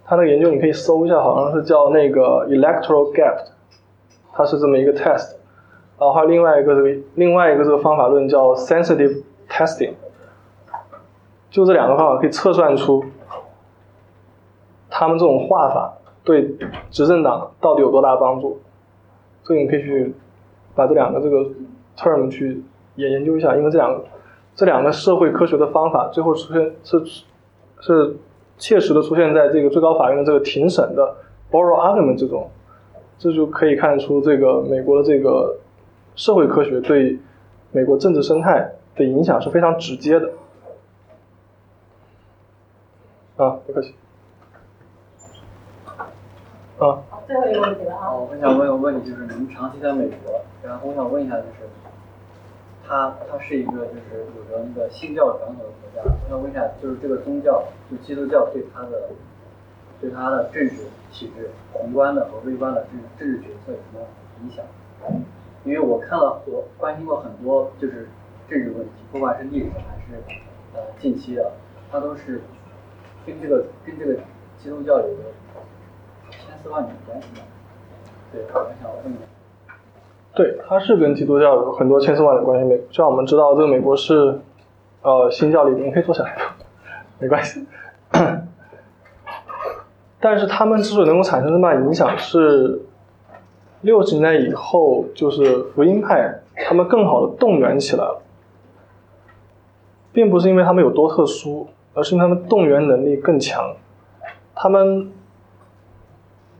它那个研究你可以搜一下，好像是叫那个 electoral gap，它是这么一个 test。然后还有另外一个这个另外一个这个方法论叫 sensitive testing，就这两个方法可以测算出。他们这种画法对执政党到底有多大帮助？这个你可以去把这两个这个 term 去也研究一下，因为这两个这两个社会科学的方法最后出现是是切实的出现在这个最高法院的这个庭审的 oral argument 之中，这就可以看出这个美国的这个社会科学对美国政治生态的影响是非常直接的。啊，不客气。啊，最后一个问题了哈。我很想问个问题，就是您长期在美国，然后我想问一下，就是它它是一个就是有着那个信教传统的国家，我想问一下，就是这个宗教，就基督教对它的对它的政治体制、宏观的和微观的政政治决策有什么影响？因为我看了，我关心过很多就是政治问题，不管是历史还是呃近期的，它都是跟这个跟这个基督教有个。对，它是跟基督教有很多千丝万缕关系。美，像我们知道，这个美国是呃新教里，你可以坐下来的，没关系。但是他们之所以能够产生这么大影响，是六十年代以后，就是福音派他们更好的动员起来了，并不是因为他们有多特殊，而是因为他们动员能力更强，他们。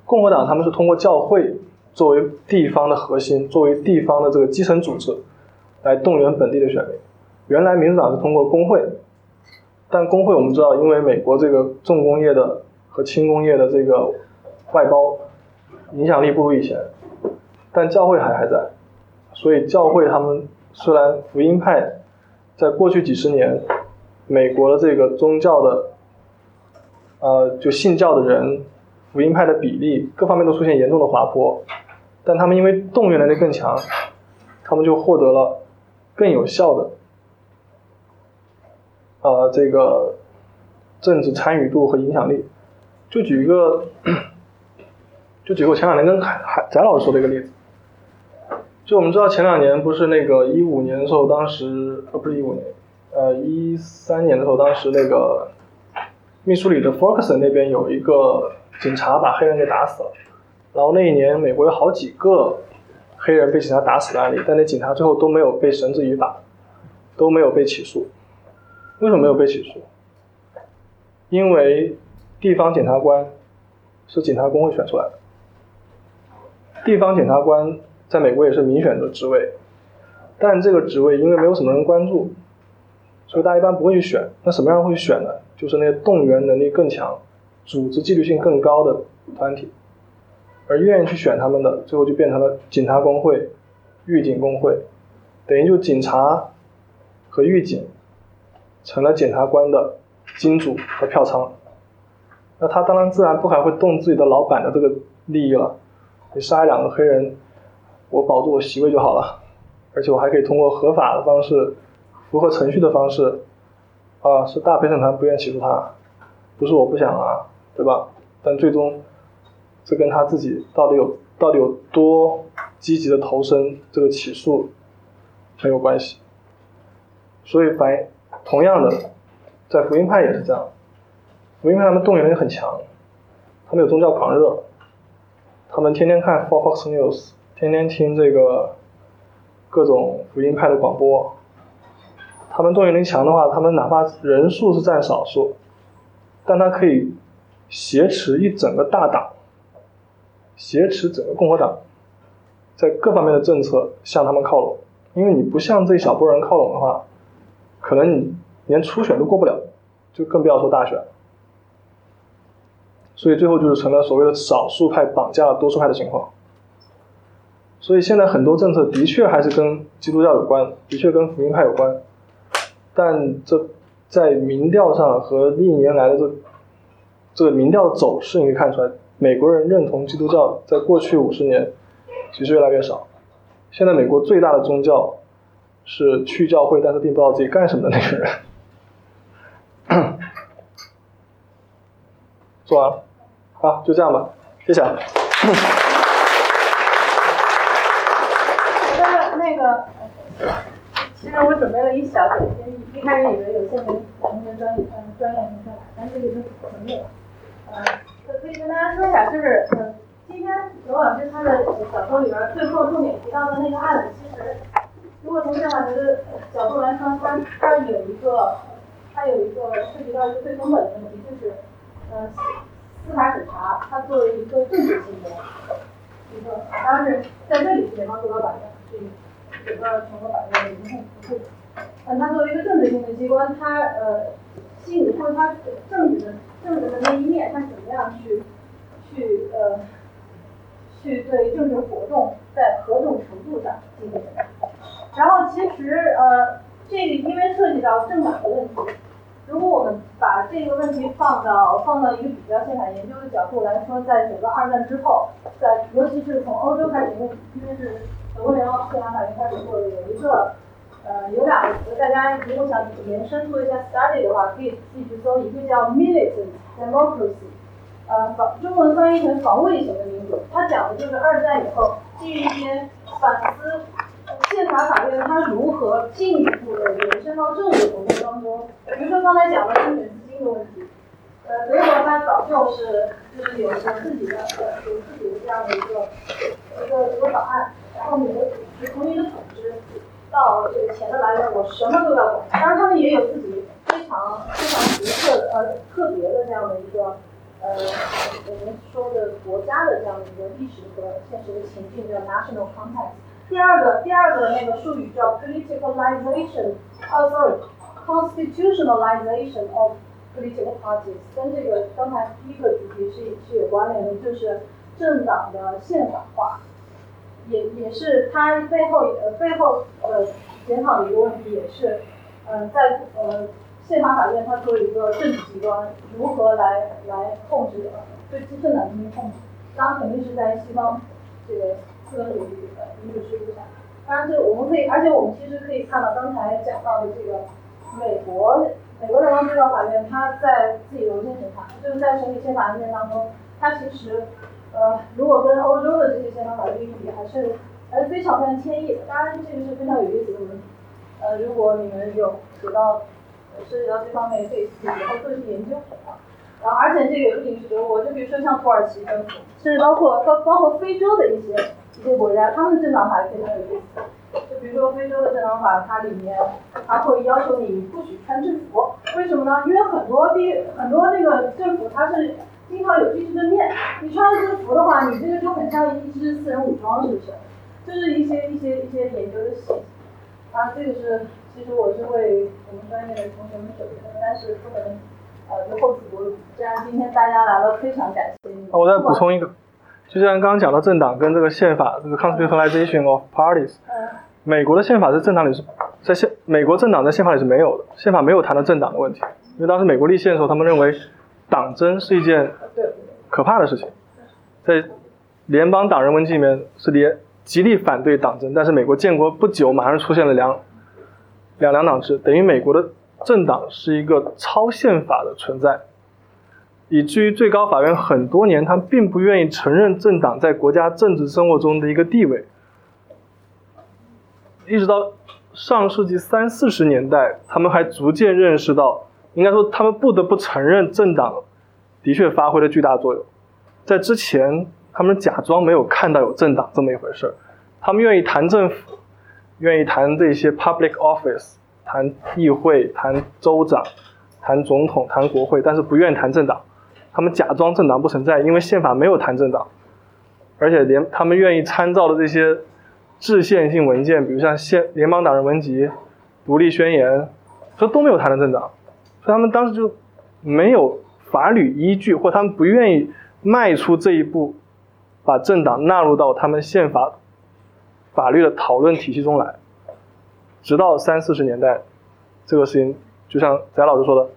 共和党他们是通过教会作为地方的核心，作为地方的这个基层组织，来动员本地的选民。原来民主党是通过工会，但工会我们知道，因为美国这个重工业的和轻工业的这个外包影响力不如以前，但教会还还在，所以教会他们虽然福音派在过去几十年，美国的这个宗教的，呃，就信教的人。福音派的比例各方面都出现严重的滑坡，但他们因为动员能力更强，他们就获得了更有效的，呃，这个政治参与度和影响力。就举一个，就举个我前两年跟海海翟老师说的一个例子，就我们知道前两年不是那个一五年的时候，当时呃不是一五年，呃一三年的时候，当时那个密苏里的 f o r k s o n 那边有一个。警察把黑人给打死了，然后那一年美国有好几个黑人被警察打死的案例，但那警察最后都没有被绳之以法，都没有被起诉。为什么没有被起诉？因为地方检察官是警察工会选出来的，地方检察官在美国也是民选的职位，但这个职位因为没有什么人关注，所以大家一般不会去选。那什么样会选呢？就是那些动员能力更强。组织纪律性更高的团体，而愿意去选他们的，最后就变成了警察工会、狱警工会，等于就警察和狱警成了检察官的金主和票仓。那他当然自然不还会动自己的老板的这个利益了。你杀两个黑人，我保住我席位就好了，而且我还可以通过合法的方式、符合程序的方式，啊，是大陪审团不愿起诉他，不是我不想啊，对吧？但最终，这跟他自己到底有到底有多积极的投身这个起诉很有关系。所以反同样的，在福音派也是这样，福音派他们动员力很强，他们有宗教狂热。他们天天看 Fox News，天天听这个各种福音派的广播。他们动员力强的话，他们哪怕人数是占少数，但他可以挟持一整个大党，挟持整个共和党，在各方面的政策向他们靠拢。因为你不向这一小波人靠拢的话，可能你连初选都过不了，就更不要说大选。所以最后就是成了所谓的少数派绑架了多数派的情况。所以现在很多政策的确还是跟基督教有关，的确跟福音派有关，但这在民调上和历年来的这这个民调走势，你可以看出来，美国人认同基督教在过去五十年其实越来越少。现在美国最大的宗教是去教会但是并不知道自己干什么的那个人。做完了。好，就这样吧，谢谢。啊。那那个，其实我准备了一小点，一开始以为有些没同学专业嗯专业同学来，但这个是朋友。呃，可以跟大家说一下，就是呃，今天刘老师他的小说里边最后重点提到的那个案子，其实如果从宪法学的角度来说，它它有一个它有一个涉及到一个最根本的问题，就是呃。司法审查，它作为一个政治性的一个，当然是在这里是联邦最高法院，是整个全国法院的一个部分。嗯，它作为一个政治性的机关，它呃，性或者它政治的政治的那一面，他怎么样去去呃去对政治活动在何种程度上进行？然后其实呃，这个因为涉及到政党的问题。如果我们把这个问题放到放到一个比较宪法研究的角度来说，在整个二战之后，在尤其是从欧洲开始，因为因为是德国联邦宪法法院开始做的，有一个呃有两个词，大家如果想延伸做一下 study 的话，可以自己去搜，一个叫 militant democracy，呃防中文翻译成防卫型的民主，它讲的就是二战以后基于一些反思。宪法法院它如何进一步的延伸到政治活动当中？比如说刚才讲的争取资金的问题，呃，德国它早就是就是有有自己的呃有自己的这样的一个一个一个法案，然后美国组织从你的到这个钱的来源，我什么都要管。当然他们也有自己非常非常独特呃特别的这样的一个呃我们说的国家的这样的一个历史和现实的情境，叫 national context。第二个，第二个那个术语叫 politicalization，啊，sorry，constitutionalization of political parties，跟这个刚才第一个主题是是有关联的，就是政党的宪法化，也也是它背后呃背后呃检讨的一个问题，也是呃在呃宪法法院它作为一个政治机关，如何来来控制呃对政党进行控制，当然肯定是在西方这个。资本主义呃民主制度下，当然这我们可以，而且我们其实可以看到刚才讲到的这个美国美国联邦最高法院，它在自己的宪审查，就是在审理宪法案件当中，它其实呃如果跟欧洲的这些宪法法律比，还是还是非常非常谦抑的。当然这个是非常有意思的问题，呃如果你们有得到涉及到这方面，可以以后做一些研究。然后而且这个也不仅是德国，就比如说像土耳其政府，甚至包括包包括非洲的一些。一些国家，他们的政党法非常有意思。就比如说非洲的政党法，它里面它会要求你不许穿制服。为什么呢？因为很多地很多那个政府它是经常有军事的面，你穿了制服的话，你这个就很像一支私人武装，是不是？就是一些一些一些研究的细节。啊，这个是其实我是为我们专业的同学们准备的，但是不能呃就厚此薄彼。这样今天大家来了，非常感谢你。我再补充一个。就像刚刚讲到政党跟这个宪法，这个 constitutionalization of parties，美国的宪法在政党里是在宪美国政党在宪法里是没有的，宪法没有谈到政党的问题，因为当时美国立宪的时候，他们认为党争是一件可怕的事情，在联邦党人文集里面是连极力反对党争，但是美国建国不久，马上出现了两两两党制，等于美国的政党是一个超宪法的存在，以至于最高法院很多年他并不愿意承认政党在国家政治生活中的一个地位，一直到上世纪三四十年代，他们还逐渐认识到，应该说他们不得不承认政党的确发挥了巨大作用，在之前。他们假装没有看到有政党这么一回事儿，他们愿意谈政府，愿意谈这些 public office，谈议会、谈州长、谈总统、谈国会，但是不愿意谈政党。他们假装政党不存在，因为宪法没有谈政党，而且连他们愿意参照的这些制宪性文件，比如像宪联邦党人文集、独立宣言，这都没有谈的政党，他们当时就没有法律依据，或他们不愿意迈出这一步。把政党纳入到他们宪法法律的讨论体系中来，直到三四十年代，这个事情就像翟老师说的，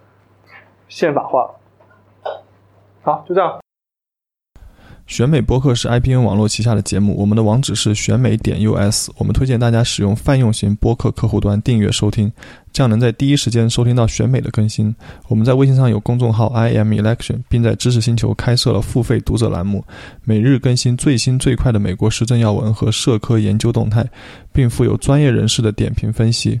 宪法化。好，就这样。选美播客是 IPN 网络旗下的节目，我们的网址是选美点 US。我们推荐大家使用泛用型播客客户端订阅收听，这样能在第一时间收听到选美的更新。我们在微信上有公众号 IM Election，并在知识星球开设了付费读者栏目，每日更新最新最快的美国时政要闻和社科研究动态，并附有专业人士的点评分析。